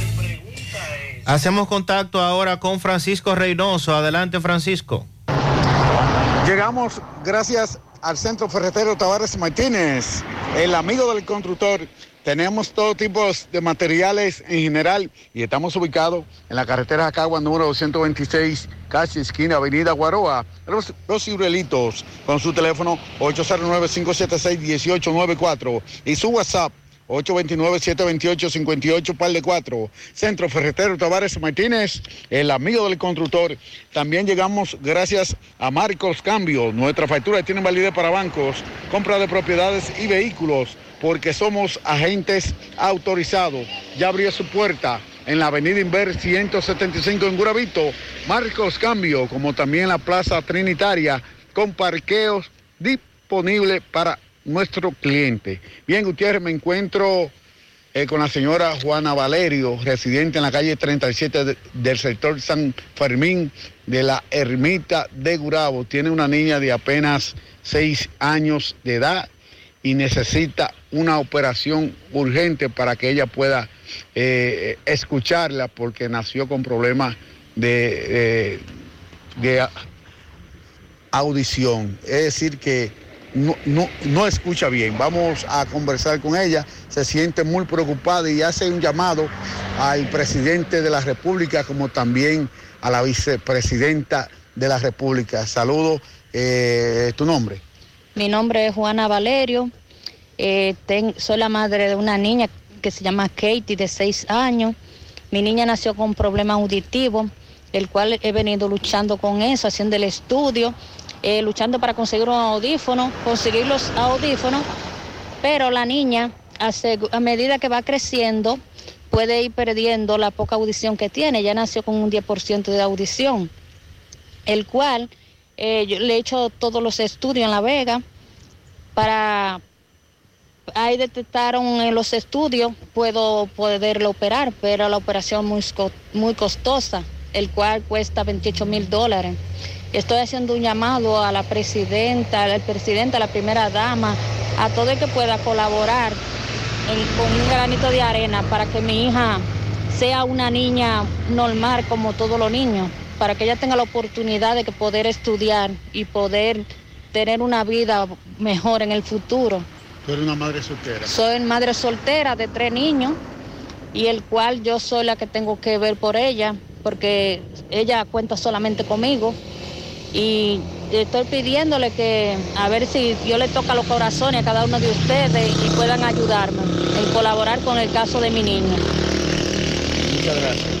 Hacemos contacto ahora con Francisco Reynoso. Adelante, Francisco. Llegamos gracias al Centro Ferretero Tavares Martínez, el amigo del constructor. Tenemos todo tipo de materiales en general y estamos ubicados en la carretera Jacagua número 226, casi esquina Avenida Guaroa. Los, los con su teléfono 809-576-1894 y su WhatsApp 829-728-58, par de 4. Centro Ferretero Tavares Martínez, el amigo del constructor. También llegamos gracias a Marcos Cambio. Nuestra factura tiene validez para bancos, compra de propiedades y vehículos, porque somos agentes autorizados. Ya abrió su puerta en la avenida Inver 175 en Guravito. Marcos Cambio, como también la Plaza Trinitaria, con parqueos disponibles para nuestro cliente. Bien, Gutiérrez, me encuentro eh, con la señora Juana Valerio, residente en la calle 37 de- del sector San Fermín de la Ermita de Gurabo. Tiene una niña de apenas seis años de edad y necesita una operación urgente para que ella pueda eh, escucharla porque nació con problemas de, a- audición. Es decir, que no, no, escucha bien. Vamos a conversar con ella. Se siente muy preocupada y hace un llamado al presidente de la República como también a la vicepresidenta de la República. Saludo. eh, ¿Tu nombre? Mi nombre es Juana Valerio. eh, soy la madre de una niña que se llama Katie, de seis años. Mi niña nació con problemas auditivos, el cual he venido luchando con eso, haciendo el estudio, eh, luchando para conseguir un audífono, conseguir los audífonos. Pero la niña, a, medida que va creciendo, puede ir perdiendo la poca audición que tiene. Ya nació con un 10% de audición, el cual eh, yo le he hecho todos los estudios en La Vega para ahí detectaron en los estudios, puedo poderlo operar, pero la operación muy, muy costosa, el cual cuesta 28 mil dólares. Estoy haciendo un llamado a la presidenta, al presidente, a la primera dama, a todo el que pueda colaborar en- con un granito de arena para que mi hija sea una niña normal como todos los niños, para que ella tenga la oportunidad de que poder estudiar y poder tener una vida mejor en el futuro. Tú eres una madre soltera. Soy madre soltera de tres niños y el cual yo soy la que tengo que ver por ella, porque ella cuenta solamente conmigo. Y estoy pidiéndole que a ver si yo le toca los corazones a cada uno de ustedes y puedan ayudarme en colaborar con el caso de mi niña. Muchas gracias.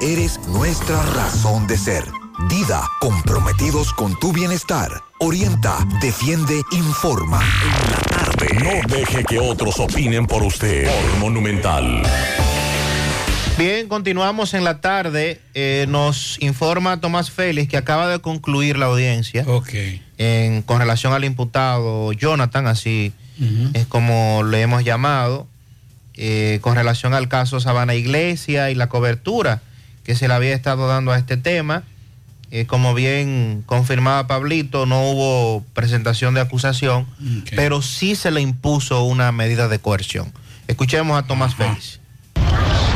eres nuestra razón de ser. Dida, comprometidos con tu bienestar. Orienta, defiende, informa. No deje que otros opinen por usted. Por Monumental. Bien, continuamos en la tarde. Eh, nos informa Tomás Félix que acaba de concluir la audiencia. En, con relación al imputado Jonathan, así es como le hemos llamado, eh, con relación al caso Sabana Iglesia y la cobertura que se le había estado dando a este tema. Eh, como bien confirmaba Pablito, no hubo presentación de acusación, pero sí se le impuso una medida de coerción. Escuchemos a Tomás Félix.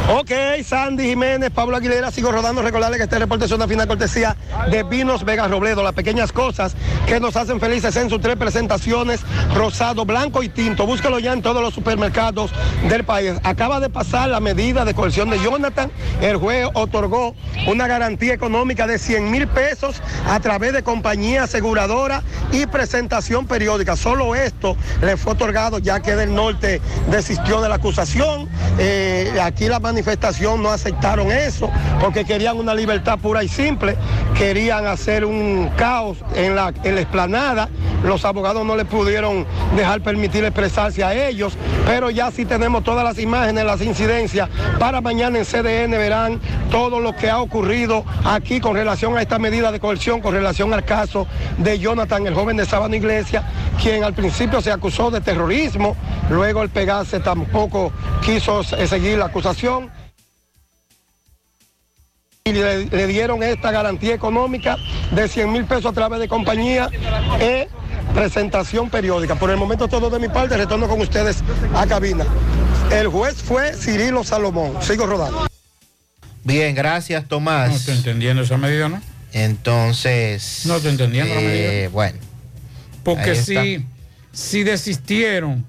Ok, Sandy Jiménez, Pablo Aguilera, sigo rodando. Recordarle que este reporte es una final cortesía de Vinos Vega Robledo, las pequeñas cosas que nos hacen felices en sus tres presentaciones, rosado, blanco y tinto. Búscalo ya en todos los supermercados del país. Acaba de pasar la medida de coerción de Jonathan. El juez otorgó una garantía económica de 100 mil pesos a través de compañía aseguradora y presentación periódica. Solo esto le fue otorgado ya que del norte desistió de la acusación. Eh, aquí la manifestación no aceptaron eso porque querían una libertad pura y simple, querían hacer un caos en la, en la explanada, los abogados no le pudieron dejar permitir expresarse a ellos, pero ya sí tenemos todas las imágenes, las incidencias, para mañana en CDN verán todo lo que ha ocurrido aquí con relación a esta medida de coerción, con relación al caso de Jonathan, el joven de Sabana Iglesia, quien al principio se acusó de terrorismo, luego el Pegase tampoco quiso seguir la acusación y le, le dieron esta garantía económica de 100 mil pesos a través de compañía e presentación periódica. Por el momento todo de mi parte, retorno con ustedes a cabina. El juez fue Cirilo Salomón. Sigo rodando. Bien, gracias Tomás. No estoy entendiendo esa medida, ¿no? Entonces. No estoy entendiendo la eh, medida. Bueno. Porque si, si desistieron,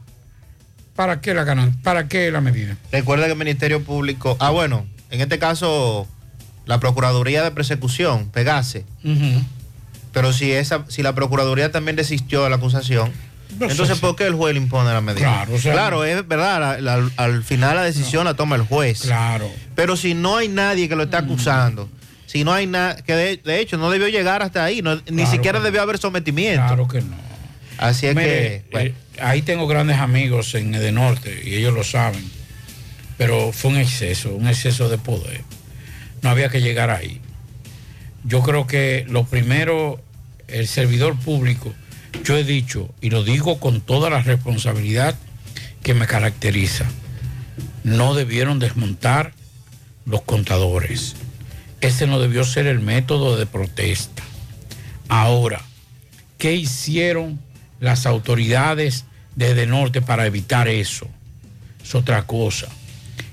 ¿para qué la ganan? ¿Para qué la medida? Recuerda que el Ministerio Público. Ah, bueno, en este caso, la Procuraduría de Persecución, Pegase. Pero si esa, si la Procuraduría también desistió de la acusación, No entonces si- ¿por qué el juez le impone la medida? Claro, o sea- Claro, es verdad, la- la- al final la decisión la toma el juez. Claro. Pero si no hay nadie que lo está acusando, si no hay nada, que de, de hecho no debió llegar hasta ahí, no- ni siquiera debió haber sometimiento. Claro que no. Así es Mire, que. eh, ahí tengo grandes amigos en Edenorte y ellos lo saben. Pero fue un exceso, un exceso de poder. No había que llegar ahí. Yo creo que lo primero, el servidor público, yo he dicho, y lo digo con toda la responsabilidad que me caracteriza, no debieron desmontar los contadores. Ese no debió ser el método de protesta. Ahora, ¿qué hicieron las autoridades de Norte para evitar eso? Es otra cosa.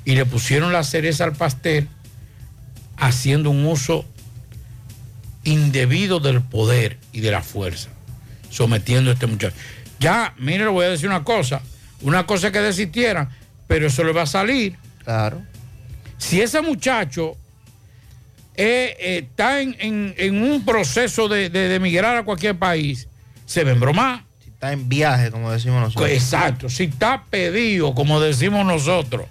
Y le pusieron la cereza al pastel haciendo un uso indebido del poder y de la fuerza, sometiendo a este muchacho. Ya, mire, le voy a decir una cosa. Una cosa es que desistieran, pero eso le va a salir. Claro. Si ese muchacho eh, eh, está en, en- en un proceso de, de- a cualquier país, se va a embromar. Está en viaje, como decimos nosotros. Exacto, si está pedido, como decimos nosotros,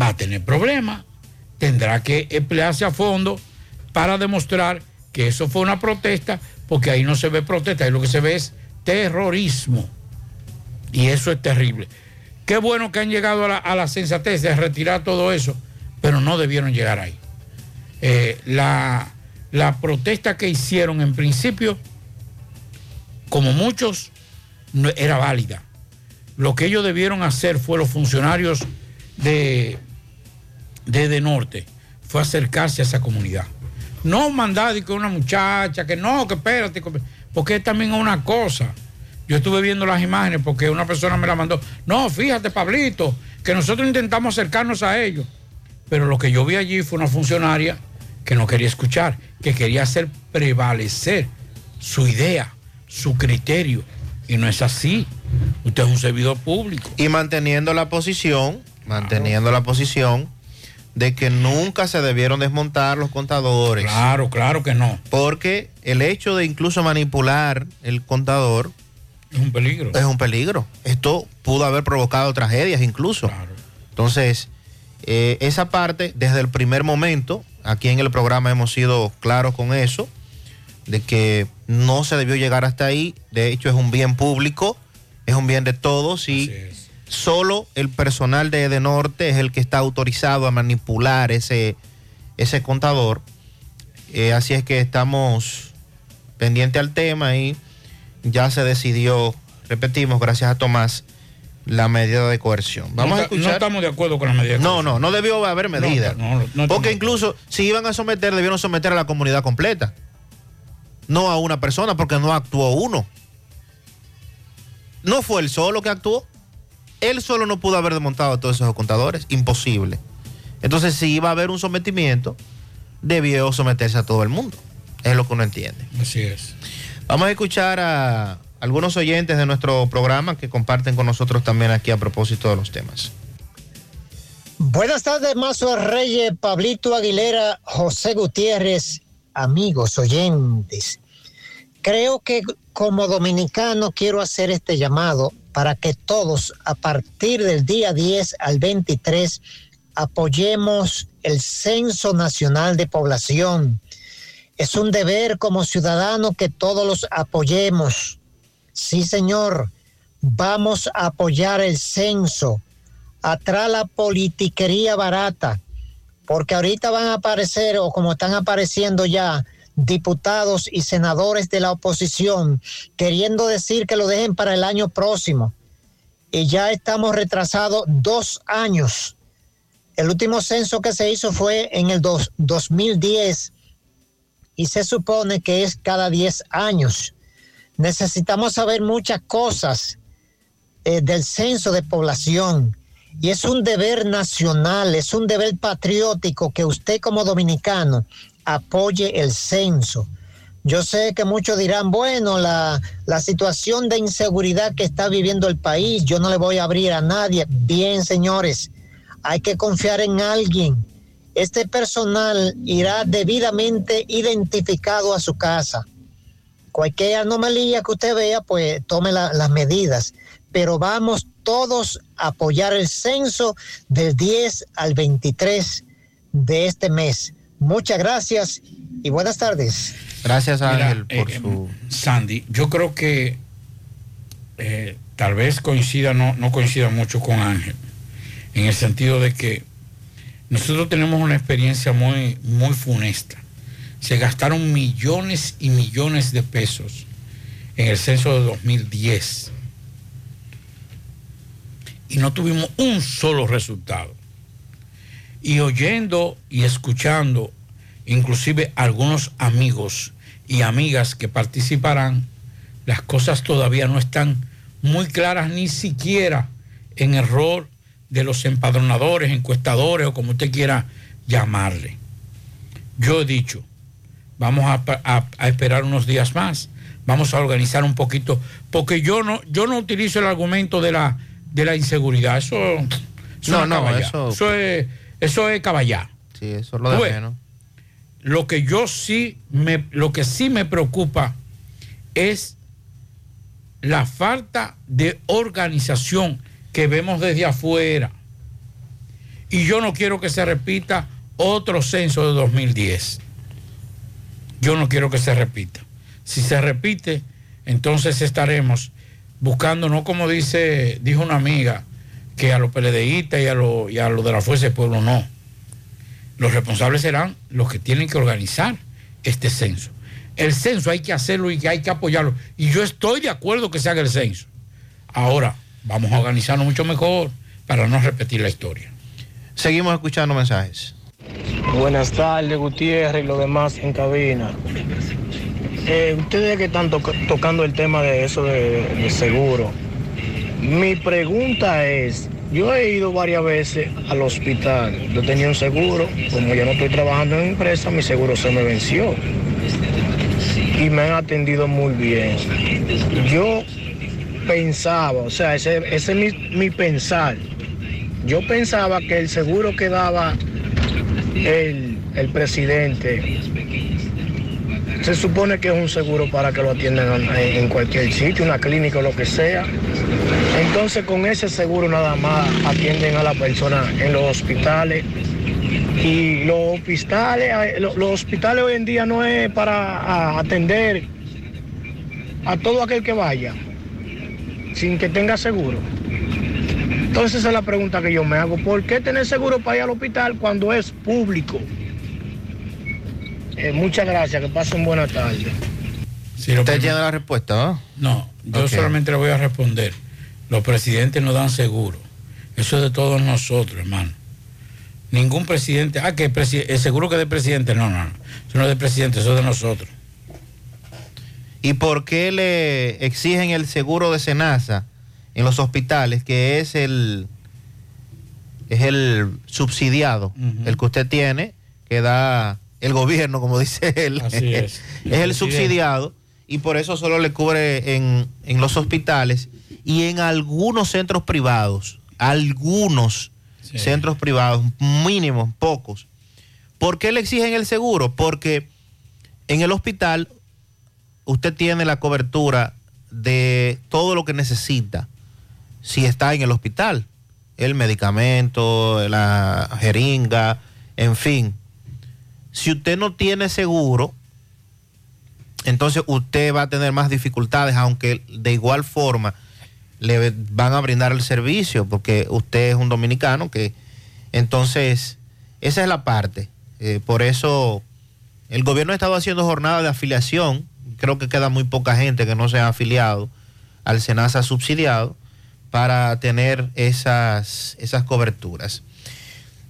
va a tener problemas. Tendrá que emplearse a fondo para demostrar que eso fue una protesta, porque ahí no se ve protesta, ahí lo que se ve es terrorismo. Y eso es terrible. Qué bueno que han llegado a la, sensatez de retirar todo eso, pero no debieron llegar ahí. Eh, la, la protesta que hicieron en principio, como muchos, no era válida. Lo que ellos debieron hacer fue los funcionarios de, de, de Norte, fue acercarse a esa comunidad. No mandar que una muchacha, que no, que espérate, que- porque es también una cosa. Yo estuve viendo las imágenes porque una persona me la mandó. No, fíjate, Pablito, que nosotros intentamos acercarnos a ellos. Pero lo que yo vi allí fue una funcionaria que no quería escuchar, que quería hacer prevalecer su idea, su criterio. Y no es así. Usted es un servidor público. Y manteniendo la posición, manteniendo la posición de que nunca se debieron desmontar los contadores. Claro, claro que no. Porque el hecho de incluso manipular el contador es un peligro. Es un peligro. Esto pudo haber provocado tragedias incluso. Entonces, eh, esa parte, desde el primer momento, aquí en el programa hemos sido claros con eso, de que no se debió llegar hasta ahí. De hecho, es un bien público, es un bien de todos y solo el personal de Edenorte es el que está autorizado a manipular ese, ese contador. Eh, así es que estamos pendientes al tema y ya se decidió, repetimos, gracias a Tomás, la medida de coerción. Vamos no, a escuchar. No estamos de acuerdo con la medida. de No, no, no debió haber medida. No, Porque incluso si iban a someter, debieron someter a la comunidad completa. No a una persona, porque no actuó uno. No fue él solo que actuó. Él solo no pudo haber desmontado a todos esos contadores. Imposible. Entonces, si iba a haber un sometimiento, debió someterse a todo el mundo. Es lo que uno entiende. Así es. Vamos a escuchar a algunos oyentes de nuestro programa que comparten con nosotros también aquí a propósito de los temas. Buenas tardes, Mazo Reyes, Pablito Aguilera, José Gutiérrez, amigos oyentes. Creo que como dominicano quiero hacer este llamado para que todos a partir del día 10 al 23 apoyemos el Censo Nacional de Población. Es un deber como ciudadano que todos los apoyemos. Sí, señor, vamos a apoyar el censo atrás la politiquería barata, porque ahorita van a aparecer, o como están apareciendo ya, diputados y senadores de la oposición queriendo decir que lo dejen para el año próximo. Y ya estamos retrasados dos años. El último censo que se hizo fue en el dos- 2010 y se supone que es cada 10 años. Necesitamos saber muchas cosas eh, del censo de población. Y es un deber nacional, es un deber patriótico que usted como dominicano apoye el censo. Yo sé que muchos dirán, bueno, la, la situación de inseguridad que está viviendo el país, yo no le voy a abrir a nadie. Bien, señores, hay que confiar en alguien. Este personal irá debidamente identificado a su casa. Cualquier anomalía que usted vea, pues tome la- las medidas. Pero vamos todos a apoyar el censo del 10 al 23 de este mes. Muchas gracias y buenas tardes. Gracias, Mira, Ángel, por eh, su... Sandy, yo creo que eh, tal vez coincida, no, no coincida mucho con Ángel, en el sentido de que nosotros tenemos una experiencia muy, muy funesta. Se gastaron millones y millones de pesos en el censo de 2010 y no tuvimos un solo resultado. Y oyendo y escuchando inclusive algunos amigos y amigas que participarán, las cosas todavía no están muy claras ni siquiera en el rol de los empadronadores, encuestadores o como usted quiera llamarle. Yo he dicho, vamos a, a- a esperar unos días más, vamos a organizar un poquito, porque yo no, yo no utilizo el argumento de la, de la inseguridad, eso, eso No, no, caballá. eso- eso es, eso es caballá. Sí, eso es lo de ves, menos. Lo que yo sí me, lo que sí me preocupa es la falta de organización que vemos desde afuera. Y yo no quiero que se repita otro censo de 2010. Yo no quiero que se repita. Si se repite, entonces estaremos buscando, no como dice, dijo una amiga, que a los PLDistas y a los y a los de la Fuerza del Pueblo no. Los responsables serán los que tienen que organizar este censo. El censo hay que hacerlo y que hay que apoyarlo. Y yo estoy de acuerdo que se haga el censo. Ahora, vamos a organizarnos mucho mejor para no repetir la historia. Seguimos escuchando mensajes. Buenas tardes, Gutiérrez y los demás en cabina. Eh, ustedes que están toca- tocando el tema de eso de, de seguro. Mi pregunta es, yo he ido varias veces al hospital. Yo tenía un seguro, como yo no estoy trabajando en empresa, mi seguro se me venció. Y me han atendido muy bien. Yo pensaba, o sea, ese, ese es mi, mi pensar. Yo pensaba que el seguro que daba el, el presidente se supone que es un seguro para que lo atiendan en, en cualquier sitio, una clínica o lo que sea. Entonces con ese seguro nada más atienden a la persona en los hospitales. Y los hospitales, eh, lo- los hospitales hoy en día no es para atender a todo aquel que vaya, sin que tenga seguro. Entonces esa es la pregunta que yo me hago. ¿Por qué tener seguro para ir al hospital cuando es público? Eh, muchas gracias, que pasen buena tarde. ¿Usted tiene la respuesta, no? No, yo solamente le voy a responder. Los presidentes no dan seguro. Eso es de todos nosotros, hermano. Ningún presidente, ah, que el, presi- el seguro que es de presidente, no, no, no. Eso no es de presidente, eso es de nosotros. ¿Y por qué le exigen el seguro de Senasa en los hospitales, que es el es el subsidiado, el que usted tiene, que da el gobierno, como dice él. Así es. [laughs] es el subsidiado y por eso solo le cubre en, en los hospitales y en algunos centros privados, algunos centros privados, mínimos, pocos. ¿Por qué le exigen el seguro? Porque en el hospital usted tiene la cobertura de todo lo que necesita si está en el hospital. El medicamento, la jeringa, en fin. Si usted no tiene seguro, entonces usted va a tener más dificultades, aunque de igual forma le van a brindar el servicio, porque usted es un dominicano que entonces esa es la parte. Eh, por eso el gobierno ha estado haciendo jornadas de afiliación. Creo que queda muy poca gente que no se ha afiliado al SENASA subsidiado para tener esas, esas coberturas.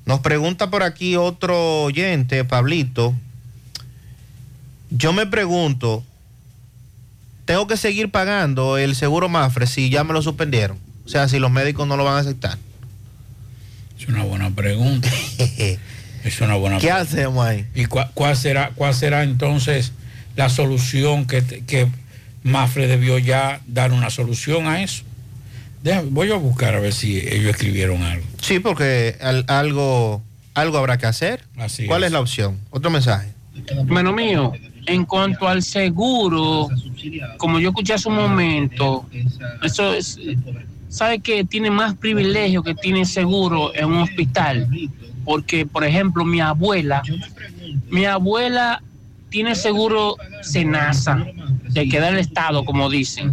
Nos pregunta por aquí otro oyente, Pablito. Yo me pregunto, ¿tengo que seguir pagando el seguro Mafre si ya me lo suspendieron? O sea, si los médicos no lo van a aceptar. Es una buena pregunta. [laughs] es una buena ¿Qué pregunta. hacemos ahí? ¿Y cuál será, cuál será entonces la solución que, Mafre debió ya dar una solución a eso? Deja- voy a buscar a ver si ellos escribieron algo. Sí, porque al- algo, algo habrá que hacer. Así ¿Cuál es. es la opción? Otro mensaje. Hermano mío, en cuanto al seguro, como yo escuché hace un momento, eso es, sabe que tiene más privilegio que tiene seguro en un hospital, porque por ejemplo mi abuela, mi abuela tiene seguro Senasa, de que da el Estado, como dicen,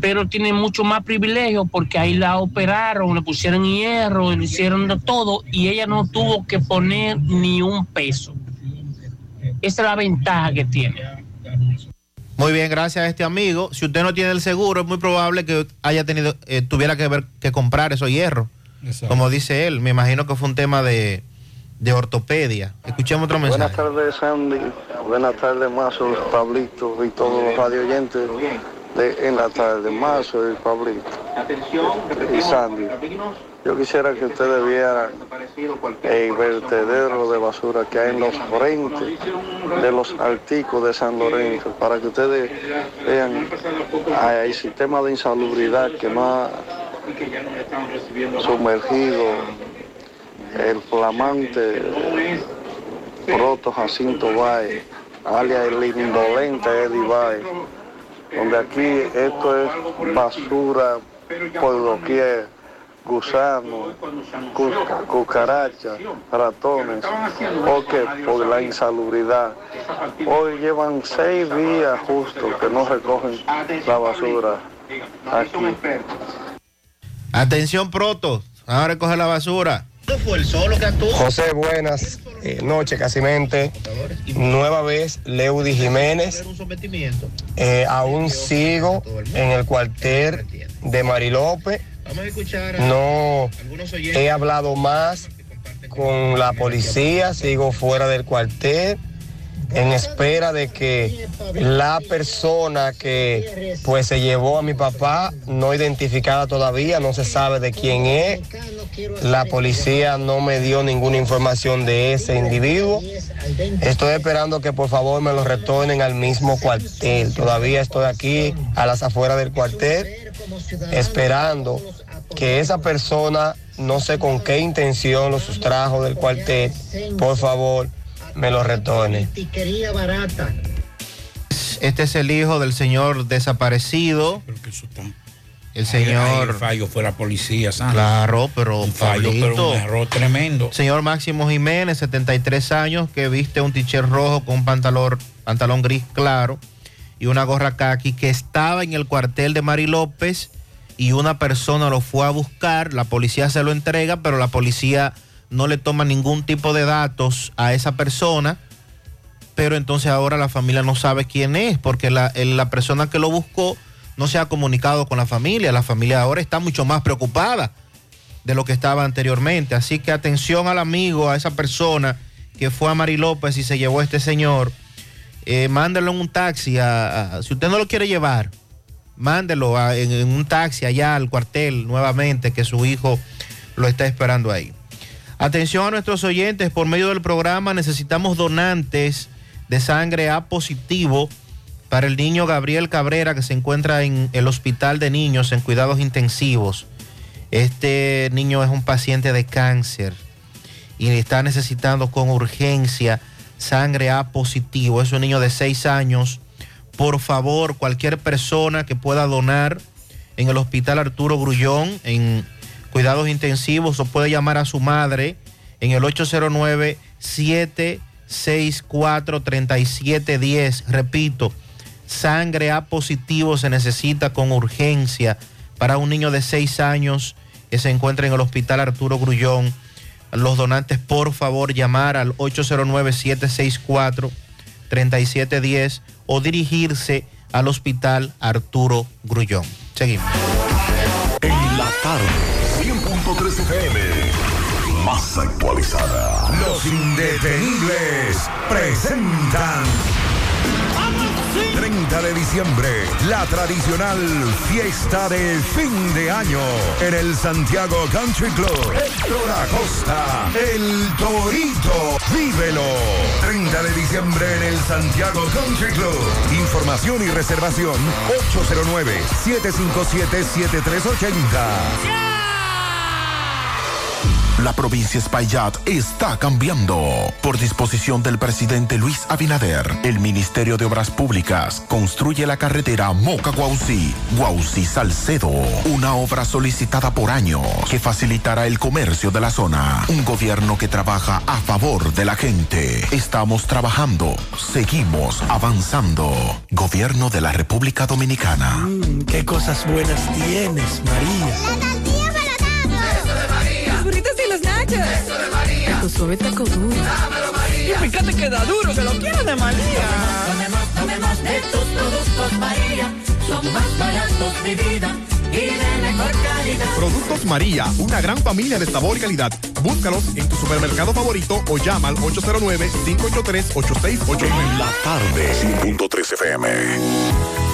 pero tiene mucho más privilegio porque ahí la operaron, le pusieron hierro, le hicieron todo y ella no tuvo que poner ni un peso. Esa es la ventaja que tiene. Muy bien, gracias a este amigo. Si usted no tiene el seguro, es muy probable que haya tenido, eh, tuviera que ver que comprar esos hierros. Como dice él, me imagino que fue un tema de, de ortopedia. Escuchemos otro mensaje. Buenas tardes, Sandy. Buenas tardes, Mazo, Pablito y todos los radio oyentes de En la tarde. Mazo y Pablito. Y Sandy. Yo quisiera que ustedes vieran el vertedero de basura que hay en los frentes de los articos de San Lorenzo, para que ustedes vean el sistema de insalubridad que más sumergido el flamante Proto Jacinto Valle, alias el indolente Eddie Valle, donde aquí esto es basura por doquier, gusanos, cu- cucarachas, ratones, o que por la insalubridad. Hoy llevan seis días justo que no recogen la basura aquí. Atención, Proto. Ahora recoge la basura. José, buenas eh, noches, Casimente. Nueva vez, Leudy Jiménez. Eh, aún sigo en el cuartel de Marilope. No he hablado más con la policía, sigo fuera del cuartel en espera de que la persona que pues se llevó a mi papá no identificada todavía, no se sabe de quién es. La policía no me dio ninguna información de ese individuo. Estoy esperando que por favor me lo retornen al mismo cuartel. Todavía estoy aquí a las afueras del cuartel esperando que esa persona, no sé con qué intención lo sustrajo del cuartel, por favor me lo retorne. Este es el hijo del señor desaparecido. El señor. El fallo fue la policía, Sandy. Claro, pero Un fallo, pero un error tremendo. Señor Máximo Jiménez, 73 años, que viste un t-shirt rojo con un pantalón, pantalón gris claro y una gorra kaki, que estaba en el cuartel de Mari López y una persona lo fue a buscar, la policía se lo entrega, pero la policía no le toma ningún tipo de datos a esa persona, pero entonces ahora la familia no sabe quién es, porque la, la persona que lo buscó no se ha comunicado con la familia, la familia ahora está mucho más preocupada de lo que estaba anteriormente. Así que atención al amigo, a esa persona que fue a Mari López y se llevó a este señor. Eh, mándelo en un taxi. a- si usted no lo quiere llevar, mándelo en, en un taxi allá al cuartel nuevamente, que su hijo lo está esperando ahí. Atención a nuestros oyentes, por medio del programa necesitamos donantes de sangre A positivo para el niño Gabriel Cabrera que se encuentra en el hospital de niños en cuidados intensivos. Este niño es un paciente de cáncer y está necesitando con urgencia sangre A positivo. Es un niño de 6 años. Por favor, cualquier persona que pueda donar en el hospital Arturo Grullón, en cuidados intensivos, o puede llamar a su madre en el 809-764-3710. Repito, sangre A positivo se necesita con urgencia para un niño de 6 años que se encuentra en el hospital Arturo Grullón. Los donantes, por favor, llamar al 809-764-3710 o dirigirse al hospital Arturo Grullón. Seguimos. En la tarde, 100.3 FM. Más actualizada. Los indetenibles presentan. 30 de diciembre, la tradicional fiesta de fin de año en el Santiago Country Club. Héctor Acosta, el Torito, vívelo. 30 de diciembre en el Santiago Country Club. Información y reservación 809-757-7380. La provincia Espaillat está cambiando. Por disposición del presidente Luis Abinader, el Ministerio de Obras Públicas construye la carretera Moca Guausi, Guausi Salcedo, una obra solicitada por años que facilitará el comercio de la zona. Un gobierno que trabaja a favor de la gente. Estamos trabajando, seguimos avanzando. Gobierno de la República Dominicana. Mm, qué cosas buenas tienes, María. Eso de María. Tu suave taco duro. Dámelo, María. Y fíjate que da duro, que lo quiero de María. Tomemos, tomemos de tus productos María. Son más baratos de vida y de mejor calidad. Productos María, una gran familia de sabor y calidad. Búscalos en tu supermercado favorito o llama al 809-583-8689. En la tarde, 100.3 FM.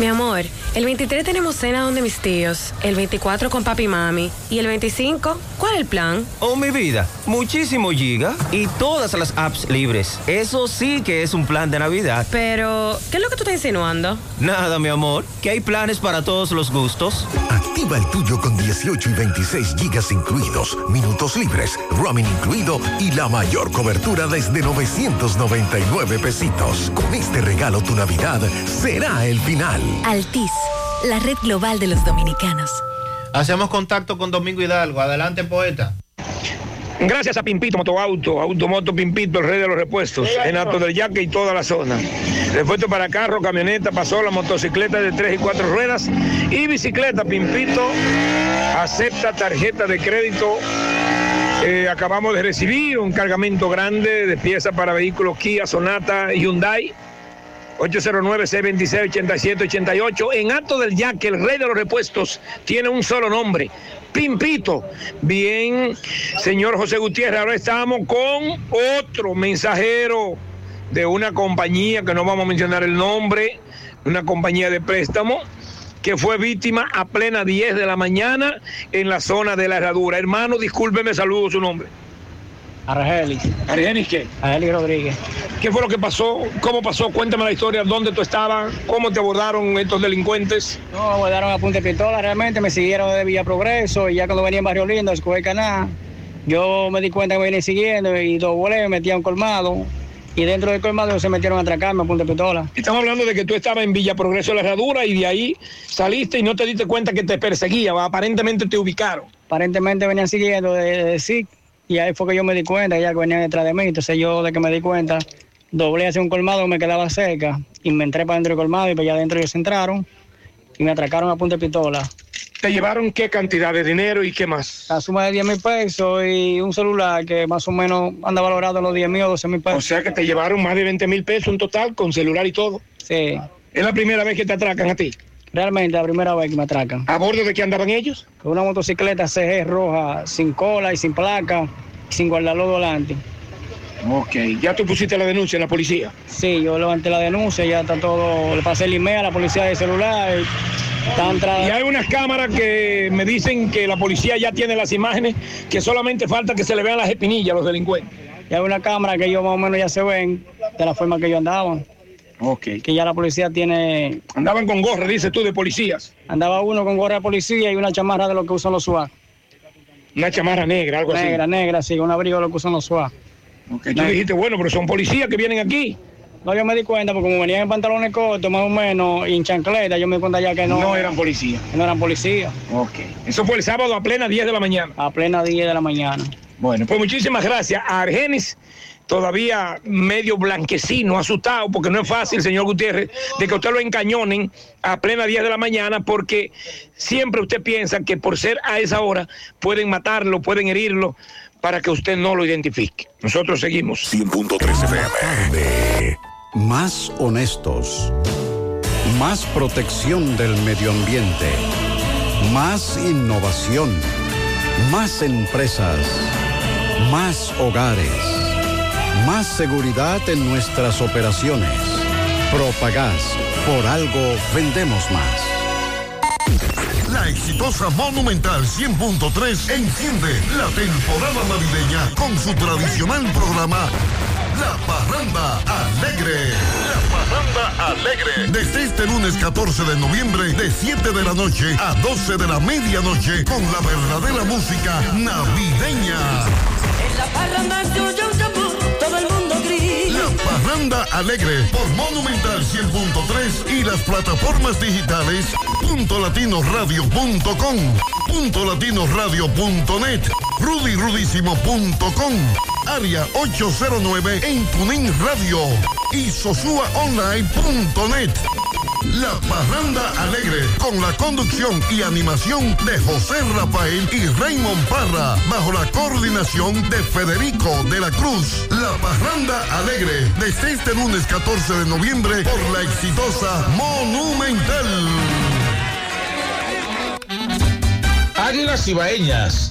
Mi amor, el 23 tenemos cena donde mis tíos, el 24 con papi y mami y el 25, ¿cuál es el plan? Oh, mi vida, muchísimo giga y todas las apps libres. Eso sí que es un plan de Navidad. Pero, ¿qué es lo que tú estás insinuando? Nada, mi amor, que hay planes para todos los gustos. Activa el tuyo con 18 y 26 gigas incluidos, minutos libres, roaming incluido y la mayor cobertura desde 999 pesitos. Con este regalo tu Navidad será el final. Altis, la red global de los dominicanos. Hacemos contacto con Domingo Hidalgo. Adelante, poeta. Gracias a Pimpito Motoauto, Automoto Pimpito, el rey de los repuestos, en Alto del Yaque y toda la zona. Repuesto para carro, camioneta, pasola, motocicleta de tres y cuatro ruedas y bicicleta. Pimpito acepta tarjeta de crédito. Eh, acabamos de recibir un cargamento grande de piezas para vehículos Kia, Sonata, Hyundai. 809-626-8788. En Alto del Yaque, el rey de los repuestos, tiene un solo nombre. Pimpito. Bien, señor José Gutiérrez, ahora estamos con otro mensajero de una compañía que no vamos a mencionar el nombre, una compañía de préstamo que fue víctima a plena 10 de la mañana en la zona de la herradura. Hermano, discúlpeme, saludo su nombre. Argelis. ¿Argelis qué? Argelis Rodríguez. ¿Qué fue lo que pasó? ¿Cómo pasó? Cuéntame la historia. ¿Dónde tú estabas? ¿Cómo te abordaron estos delincuentes? No, me abordaron a punta de pistola, realmente me siguieron de Villa Progreso y ya cuando venía en Barrio Lindo, a escoger canal, yo me di cuenta que me venían siguiendo y dos volé, me metí a un colmado y dentro del colmado se metieron a atracarme a punta de pistola. Estamos hablando de que tú estabas en Villa Progreso de la Herradura y de ahí saliste y no te diste cuenta que te perseguía. Aparentemente te ubicaron. Aparentemente venían siguiendo de, de, de SIC y ahí fue que yo me di cuenta, ya que venían detrás de mí. Entonces yo, de que me di cuenta, doblé hacia un colmado, me quedaba cerca y me entré para dentro del colmado y para allá adentro ellos entraron y me atracaron a punta de pistola. ¿Te llevaron qué cantidad de dinero y qué más? La suma de 10 mil pesos y un celular que más o menos anda valorado en los 10 mil o 12 mil pesos. O sea que te llevaron más de 20 mil pesos en total con celular y todo. Sí. ¿Es la primera vez que te atracan a ti? Realmente la primera vez que me atracan. ¿A bordo de qué andaban ellos? Con una motocicleta CG roja, sin cola y sin placa, sin guardarlo delante. Ok, ¿ya tú pusiste la denuncia en la policía? Sí, yo levanté la denuncia, ya está todo, le pasé el email a la policía de celular. Están y hay unas cámaras que me dicen que la policía ya tiene las imágenes, que solamente falta que se le vean las espinillas a los delincuentes. Y hay una cámara que ellos más o menos ya se ven de la forma que ellos andaban. Que ya la policía tiene... Andaban con gorra, dices tú, de policías. Andaba uno con gorra de policía y una chamarra de lo que usan los SWAT. Una chamarra negra, algo negra, así. Negra, negra, sí, un abrigo de lo que usan los SWAT. Okay, tú dijiste, bueno, pero son policías que vienen aquí. No, yo me di cuenta, porque como venían en pantalones cortos, más o menos, y en chancleta, yo me di cuenta ya que no... No eran policías. No eran policías. Ok. Eso fue el sábado a plena 10 de la mañana. A plena 10 de la mañana. Bueno, pues muchísimas gracias a Argenis, todavía medio blanquecino, asustado, porque no es fácil, señor Gutiérrez, de que usted lo encañonen a plena 10 de la mañana, porque siempre usted piensa que por ser a esa hora pueden matarlo, pueden herirlo, para que usted no lo identifique. Nosotros seguimos. 100.3 FM. Más honestos. Más protección del medio ambiente. Más innovación. Más empresas. Más hogares. Más seguridad en nuestras operaciones. Propagás. Por algo vendemos más. La exitosa Monumental 100.3 enciende la temporada navideña con su tradicional programa La Parranda Alegre. La Parranda Alegre. Desde este lunes 14 de noviembre de 7 de la noche a 12 de la medianoche con la verdadera música navideña. En la parranda La Parranda Alegre por Monumental 100.3 y las plataformas digitales .latinoradio.com, .latinoradio.net, rudyrudísimo.com, área 809 en Tuning Radio y sosuaonline.net. La Parranda Alegre, con la conducción y animación de José Rafael y Raymond Parra, bajo la coordinación de Federico de la Cruz. La Parranda Alegre, desde este lunes 14 de noviembre por la exitosa Monumental. Águilas Ibaeñas,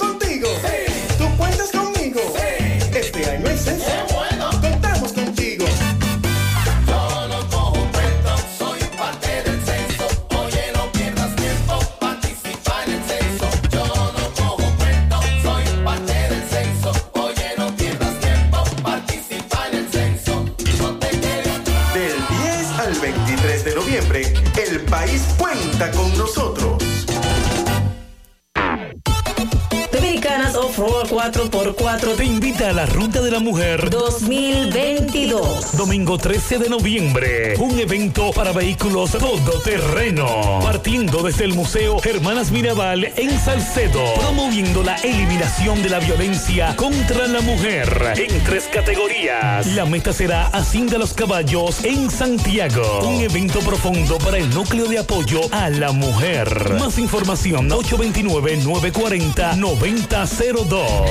Cuenta con nosotros. 4x4 te invita a la Ruta de la Mujer 2022. Domingo 13 de noviembre, un evento para vehículos todoterreno. Partiendo desde el Museo Hermanas Mirabal en Salcedo, promoviendo la eliminación de la violencia contra la mujer en tres categorías. La meta será Hacienda Los Caballos en Santiago. Un evento profundo para el núcleo de apoyo a la mujer. Más información 829-940-9002.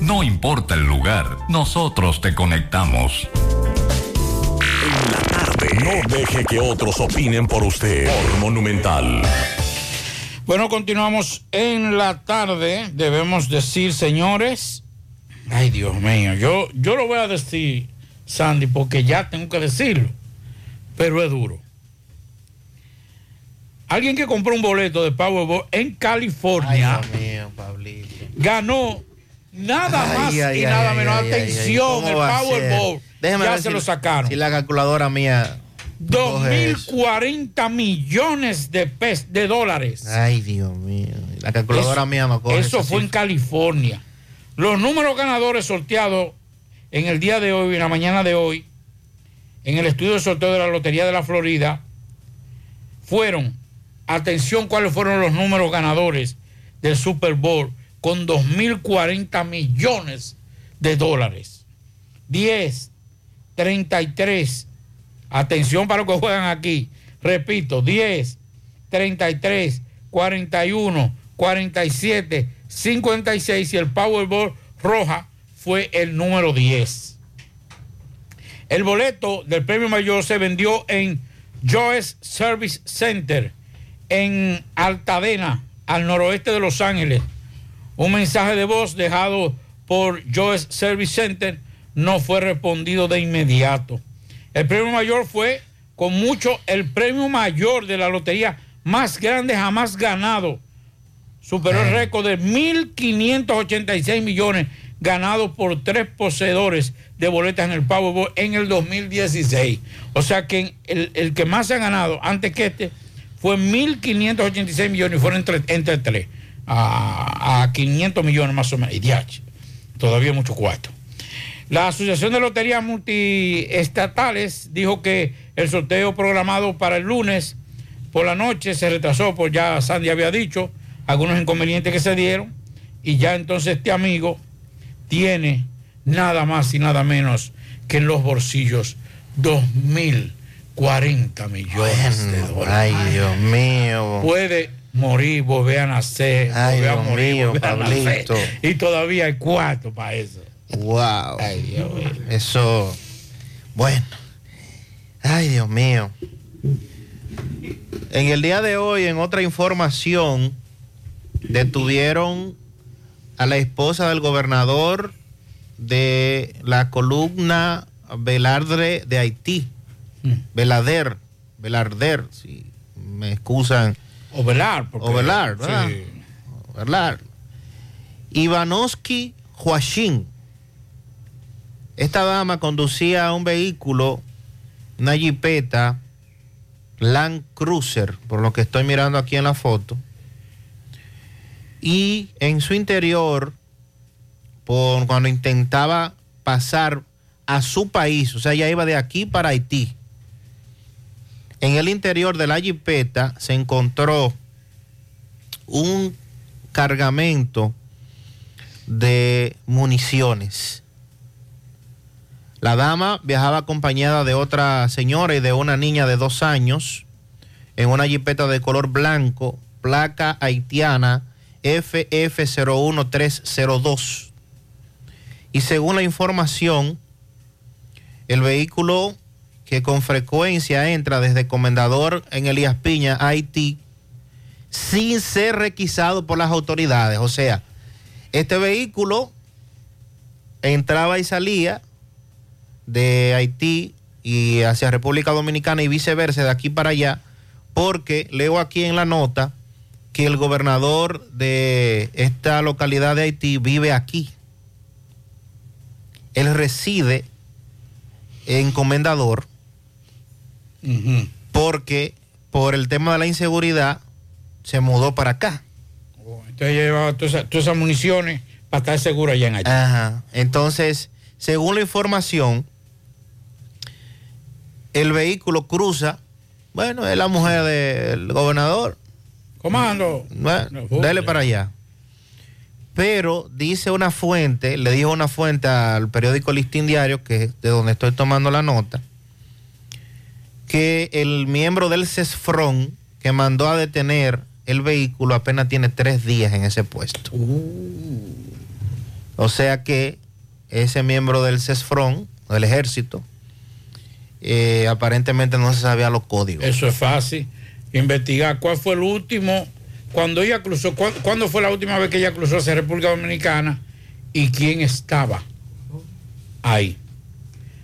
No importa el lugar, nosotros te conectamos. No deje que otros opinen por usted. Por Monumental. Bueno, continuamos en la tarde. Debemos decir, señores. Ay, Dios mío. Yo, yo lo voy a decir, Sandy, porque ya tengo que decirlo. Pero es duro. Alguien que compró un boleto de Powerball en California ganó nada Ay, más ay, y nada menos. Atención, ¿Cómo el? Powerball. Déjeme ya ver se si- lo sacaron. Si la calculadora mía. coge eso. 2.040 millones de, pes de dólares. Ay, Dios mío. La calculadora Eso- mía no coge. Eso fue en. California. Los números ganadores sorteados en el día de hoy, en la mañana de hoy, en el estudio de sorteo de la Lotería de la Florida, fueron, atención, cuáles fueron los números ganadores del Super Bowl con 2.040 millones de dólares. 10, 33, atención para los que juegan aquí, repito, 10, 33, 41, 47, 56 y el Powerball roja fue el número 10. El boleto del premio mayor se vendió en Joyce Service Center en Altadena, al noroeste de Los Ángeles. Un mensaje de voz dejado por Joyce Service Center no fue respondido de inmediato. El premio mayor fue con mucho el premio mayor de la lotería más grande jamás ganado. Superó el récord de 1.586 millones ganados por tres poseedores de boletas en el Powerball en el 2016. O sea que el, el que más se ha ganado antes que este fue 1.586 millones y fueron entre, entre tres. A, a 500 millones más o menos. Y diache, todavía mucho cuarto. La Asociación de Loterías Multiestatales dijo que el sorteo programado para el lunes por la noche se retrasó, por ya Sandy había dicho, algunos inconvenientes que se dieron, y ya entonces este amigo tiene nada más y nada menos que en los bolsillos 2.040 millones de dólares. Ay, Dios mío. Puede morir, volver a nacer, Ay, volver a Dios morir, mío, volver a nacer. Pablito. Y todavía hay cuarto para eso. Wow. Eso. Bueno. Ay, Dios mío. En el día de hoy, en otra información, detuvieron a la esposa del gobernador de la columna Velardre de Haití. Velader. Velarder, si me excusan. O velar. porque- O velar, ¿verdad? Sí. Velar. Ivanovsky Joachim. Esta dama conducía un vehículo, una jipeta Land Cruiser, por lo que estoy mirando aquí en la foto. Y en su interior, por, cuando intentaba pasar a su país, o sea, ella iba de aquí para Haití. En el interior de la jipeta se encontró un cargamento de municiones. La dama viajaba acompañada de otra señora y de una niña de dos años en una jipeta de color blanco, placa haitiana FF01302. Y según la información, el vehículo que con frecuencia entra desde Comendador en Elías Piña, Haití, sin ser requisado por las autoridades. O sea, este vehículo entraba y salía de Haití y hacia República Dominicana y viceversa, de aquí para allá, porque leo aquí en la nota que el gobernador de esta localidad de Haití vive aquí. Él reside en Comendador porque por el tema de la inseguridad se mudó para acá. Entonces ella llevaba todas esas, todas esas municiones para estar seguro allá en Haití. Ajá. Entonces, según la información, el vehículo cruza. Bueno, es la mujer del gobernador. Comando. Bueno, dale para allá. Pero dice una fuente, le dijo una fuente al periódico Listín Diario, que es de donde estoy tomando la nota, que el miembro del CESFRON que mandó a detener el vehículo apenas tiene tres días en ese puesto. O sea que ese miembro del CESFRON, del ejército, eh, aparentemente no se sabía los códigos. Eso es fácil. Investigar cuál fue el último, cuando ella cruzó, cuándo fue la última vez que ella cruzó hacia República Dominicana y quién estaba ahí.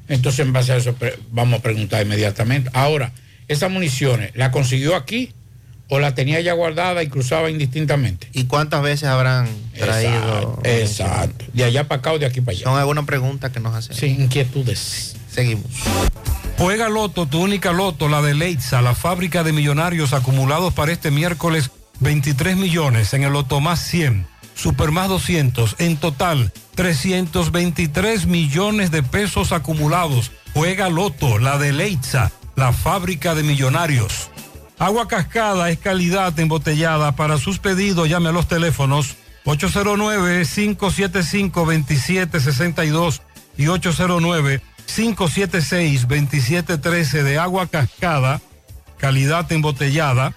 Entonces, en base a eso, vamos a preguntar inmediatamente. Ahora, ¿esas municiones la consiguió aquí o la tenía ya guardada y cruzaba indistintamente? ¿Y cuántas veces habrán traído? Exacto, exacto. De allá para acá o de aquí para allá. Son algunas preguntas que nos hacen. Sí, inquietudes. Seguimos. Juega Loto, tu única Loto, la de Leitza, la fábrica de millonarios acumulados para este miércoles 23 millones en el Loto más 100, Super más 200, en total 323 millones de pesos acumulados. Juega Loto, la de Leitza, la fábrica de millonarios. Agua Cascada es calidad embotellada. Para sus pedidos llame a los teléfonos 809-575-2762 y 809-576-2713 de agua cascada, calidad embotellada.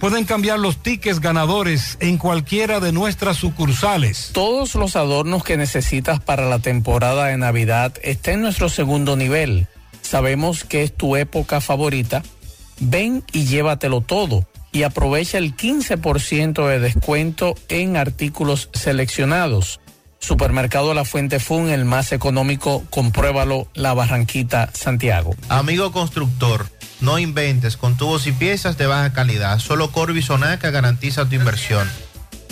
Pueden cambiar los tickets ganadores en cualquiera de nuestras sucursales. Todos los adornos que necesitas para la temporada de Navidad están en nuestro segundo nivel. Sabemos que es tu época favorita. Ven y llévatelo todo y aprovecha el 15% de descuento en artículos seleccionados. Supermercado La Fuente Fun, el más económico, compruébalo, La Barranquita, Santiago. Amigo constructor, no inventes con tubos y piezas de baja calidad. Solo Corby Sonaca garantiza tu inversión.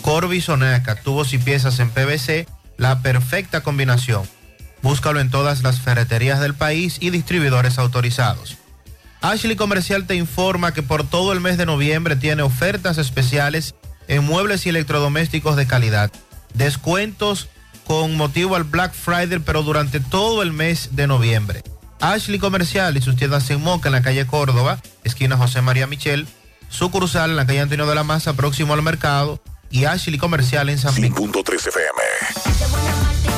Corby Sonaca, tubos y piezas en PVC, la perfecta combinación. Búscalo en todas las ferreterías del país y distribuidores autorizados. Ashley Comercial te informa que por todo el mes de noviembre tiene ofertas especiales en muebles y electrodomésticos de calidad. Descuentos con motivo al Black Friday, pero durante todo el mes de noviembre. Ashley Comercial y sus tiendas en Moca, en la calle Córdoba, esquina José María Michel, sucursal en la calle Antonio de la Maza, próximo al mercado, y Ashley Comercial en San Miguel. 100.3 FM.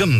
Encanto.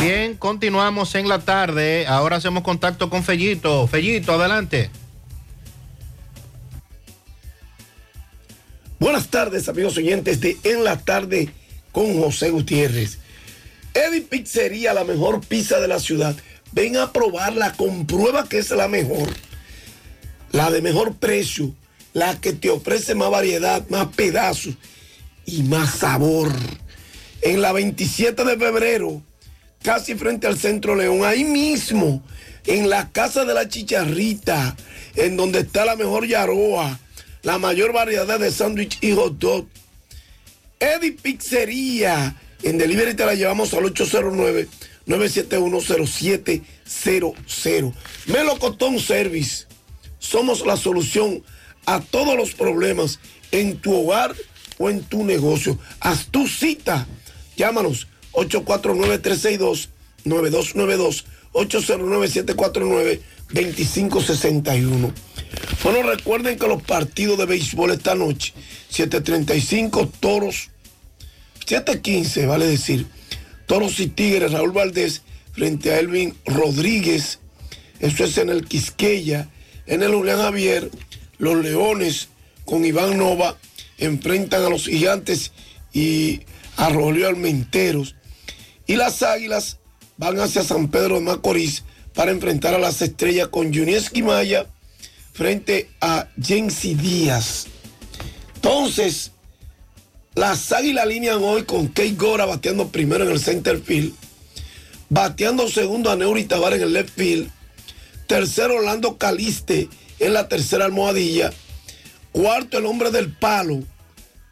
Bien, continuamos en la tarde. Ahora hacemos contacto con Fellito. Fellito, adelante. Buenas tardes, amigos oyentes de En la Tarde con José Gutiérrez. Eddie Pizzería, la mejor pizza de la ciudad. Ven a probarla, comprueba que es la mejor. La de mejor precio, la que te ofrece más variedad, más pedazos y más sabor. En la 27 de febrero, casi frente al Centro León, ahí mismo, en la Casa de la Chicharrita, en donde está la mejor yaroa, la mayor variedad de sándwich y hot dog. Eddie Pizzería, en delivery te la llevamos al 809-971-0700. Melocotón Service, somos la solución a todos los problemas en tu hogar o en tu negocio. Haz tu cita. Llámanos 849-362-9292, 809-749-2561. Bueno, recuerden que los partidos de béisbol esta noche, 7.35, Toros, 7.15, vale decir, Toros y Tigres, Raúl Valdés, frente a Elvin Rodríguez, eso es en el Quisqueya, en el Julián Javier, los Leones con Iván Nova enfrentan a los Gigantes y a Rolio Almenteros. Y las Águilas van hacia San Pedro de Macorís para enfrentar a las Estrellas con Junieski Maya frente a Jensi Díaz. Entonces, las Águilas alinean hoy con Kate Gora bateando primero en el center field, bateando segundo a Neuri Tabar en el left field, tercero Orlando Caliste en la tercera almohadilla, cuarto el hombre del palo,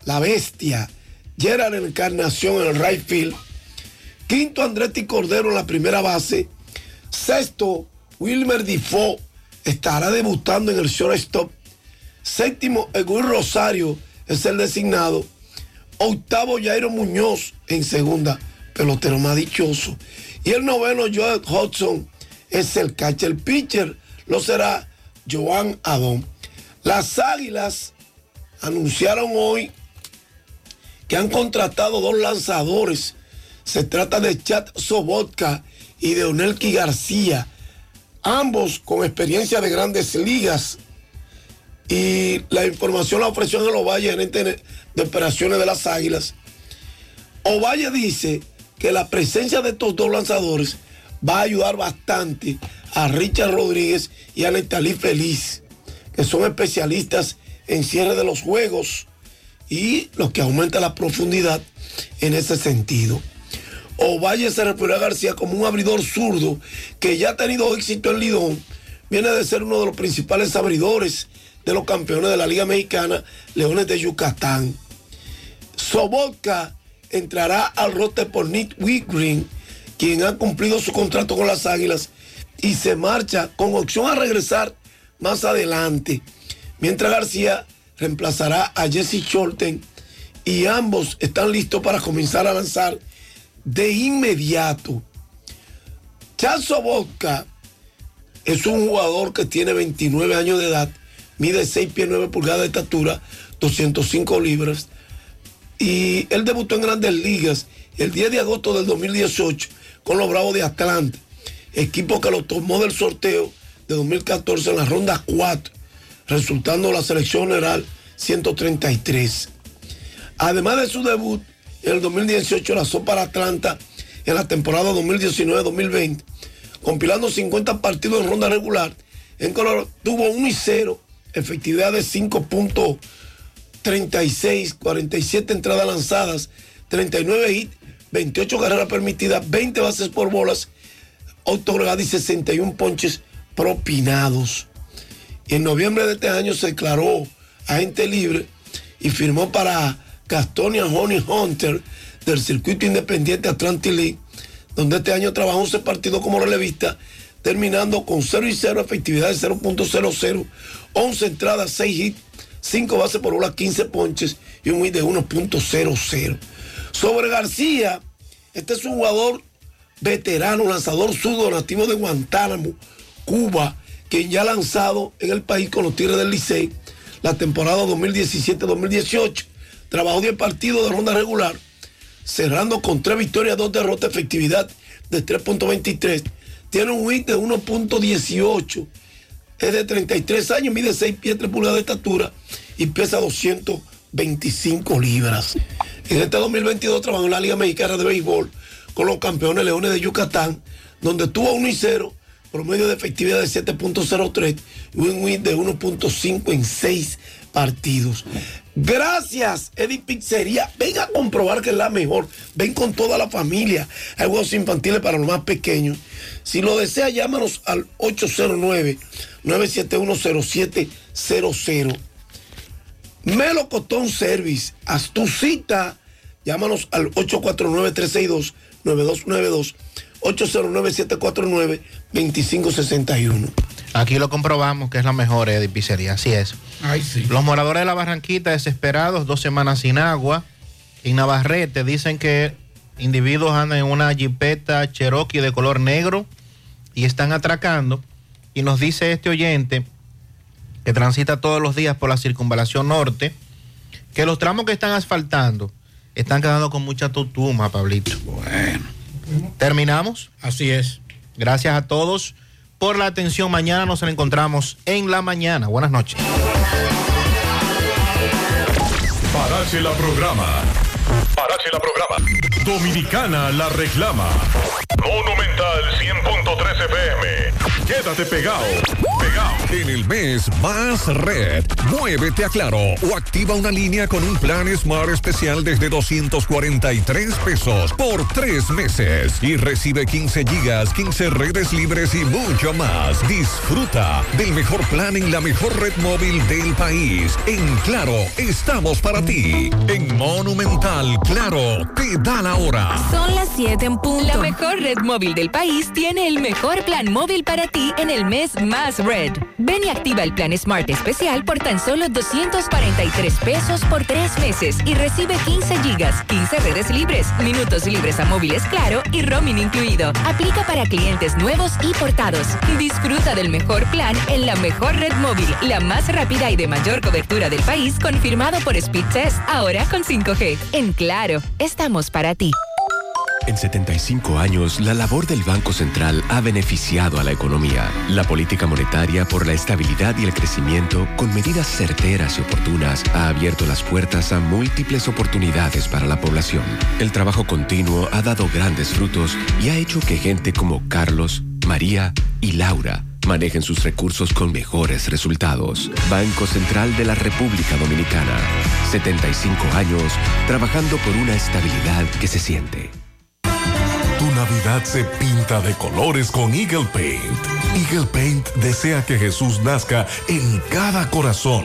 la bestia, Gerard Encarnación en el right field, quinto Andretti Cordero en la primera base, sexto Wilmer Difo estará debutando en el shortstop, séptimo Egui Rosario es el designado, octavo Jairo Muñoz en segunda, pelotero más dichoso, y el noveno Joel Hudson es el catcher. Pitcher, lo será Joan Adón. Las Águilas anunciaron hoy que han contratado dos lanzadores. Se trata de Chad Sobotka y de Onelki García, ambos con experiencia de grandes ligas. Y la información la ofreció en el Ovalle, gerente de operaciones de las Águilas. Ovalle dice que la presencia de estos dos lanzadores va a ayudar bastante a Richard Rodríguez y a Netalí Feliz, que son especialistas en cierre de los juegos y lo que aumenta la profundidad en ese sentido. Ovalle se refirió a García como un abridor zurdo que ya ha tenido éxito en Lidón. Viene de ser uno de los principales abridores de los campeones de la Liga Mexicana, Leones de Yucatán. Sobotka entrará al roster por Nick Whitgreen, quien ha cumplido su contrato con las Águilas y se marcha con opción a regresar más adelante. Mientras García reemplazará a Jesse Shorten y ambos están listos para comenzar a lanzar de inmediato. Chazo Vodka es un jugador que tiene 29 años de edad, mide 6 pies 9 pulgadas de estatura, 205 libras, y él debutó en grandes ligas el 10 de agosto del 2018 con los Bravos de Atlanta, equipo que lo tomó del sorteo de 2014 en la ronda 4, resultando la selección general 133. Además de su debut en el 2018, lanzó para Atlanta en la temporada 2019-2020, compilando 50 partidos en ronda regular. En color tuvo 1 y 0, efectividad de 5.36, 47 entradas lanzadas, 39 hits, 28 carreras permitidas, 20 bases por bolas otorgadas y 61 ponches propinados. En noviembre de este año se declaró agente libre y firmó para Gastonia Honey Hunter del circuito independiente Atlantic League, donde este año trabajó 11 partidos como relevista, terminando con 0 y 0, efectividad de 0.00, 11 entradas, 6 hits, 5 bases por bola, 15 ponches y un hit de 1.00. Sobre García, este es un jugador veterano, lanzador zurdo nativo de Guantánamo, Cuba, quien ya ha lanzado en el país con los Tigres del Licey la temporada 2017-2018. Trabajó 10 partidos de ronda regular, cerrando con 3 victorias, 2 derrotas, efectividad de 3.23. Tiene un hit de 1.18. Es de 33 años, mide 6 pies 3 pulgadas de estatura y pesa 225 libras. En este 2022 trabajó en la Liga Mexicana de Béisbol con los campeones Leones de Yucatán, donde tuvo 1 y 0, promedio de efectividad de 7.03 y un win de 1.5 en 6 partidos. Gracias, Eddie Pizzería. Ven a comprobar que es la mejor. Ven con toda la familia. Hay juegos infantiles para los más pequeños. Si lo desea, llámanos al 809-971-0700. Melocotón Service. Haz tu cita. Llámanos al 849-362-9292. 809-749-2561. Aquí lo comprobamos que es la mejor Pizzería, así es. Ay, sí. Los moradores de la Barranquita desesperados, dos semanas sin agua. En Navarrete dicen que individuos andan en una jipeta Cherokee de color negro y están atracando. Y nos dice este oyente que transita todos los días por la circunvalación norte, que los tramos que están asfaltando están quedando con mucha tutuma, Pablito. Bueno. ¿Terminamos? Así es. Gracias a todos por la atención. Mañana nos encontramos en la mañana. Buenas noches. La programa. Parache la programa. Dominicana la reclama. Monumental 100.13 FM. Quédate pegado. Pegado. En el mes más red, muévete a Claro o activa una línea con un plan Smart especial desde 243 pesos por tres meses y recibe 15 gigas, 15 redes libres y mucho más. Disfruta del mejor plan en la mejor red móvil del país. En Claro, estamos para ti. En Monumental, Claro, te da la hora. Son las 7 en punto. La mejor red móvil del país tiene el mejor plan móvil para ti en el mes más red. Ven y activa el plan Smart especial por tan solo 243 pesos por tres meses y recibe 15 gigas, 15 redes libres, minutos libres a móviles claro y roaming incluido. Aplica para clientes nuevos y portados. Disfruta del mejor plan en la mejor red móvil, la más rápida y de mayor cobertura del país, confirmado por Speed Test, ahora con 5G. Claro, estamos para ti. En 75 años, la labor del Banco Central ha beneficiado a la economía. La política monetaria por la estabilidad y el crecimiento, con medidas certeras y oportunas, ha abierto las puertas a múltiples oportunidades para la población. El trabajo continuo ha dado grandes frutos y ha hecho que gente como Carlos, María y Laura manejen sus recursos con mejores resultados. Banco Central de la República Dominicana. 75 años trabajando por una estabilidad que se siente. Tu Navidad se pinta de colores con Eagle Paint. Eagle Paint desea que Jesús nazca en cada corazón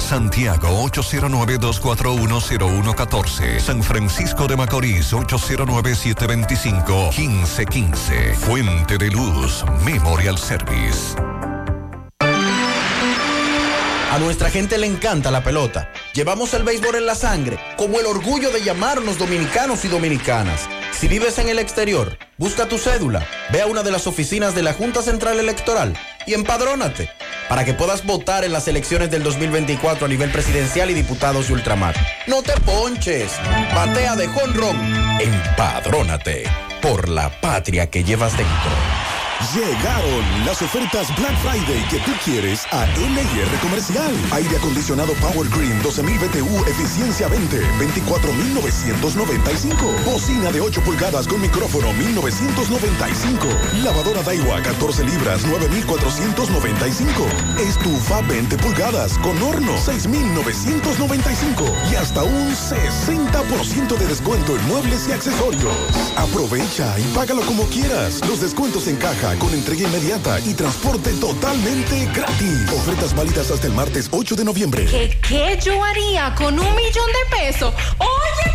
Santiago 809-241-0114. San Francisco de Macorís 809-725-1515. Fuente de Luz Memorial Service. A nuestra gente le encanta la pelota. Llevamos el béisbol en la sangre, como el orgullo de llamarnos dominicanos y dominicanas. Si vives en el exterior, busca tu cédula, ve a una de las oficinas de la Junta Central Electoral y empadrónate para que puedas votar en las elecciones del 2024 a nivel presidencial y diputados de ultramar. No te ponches, batea de jonrón, empadrónate por la patria que llevas dentro. Llegaron las ofertas Black Friday que tú quieres a LIR Comercial. Aire acondicionado Power Green 12.000 BTU eficiencia 20, 24.995. Bocina de 8 pulgadas con micrófono 1.995. Lavadora Daiwa 14 libras 9.495. Estufa 20 pulgadas con horno 6.995. Y hasta un 60% de descuento en muebles y accesorios. Aprovecha y págalo como quieras. Los descuentos en caja con entrega inmediata y transporte totalmente gratis. Ofertas válidas hasta el martes 8 de noviembre. ¿Qué, qué yo haría con un millón de pesos? ¡Oye,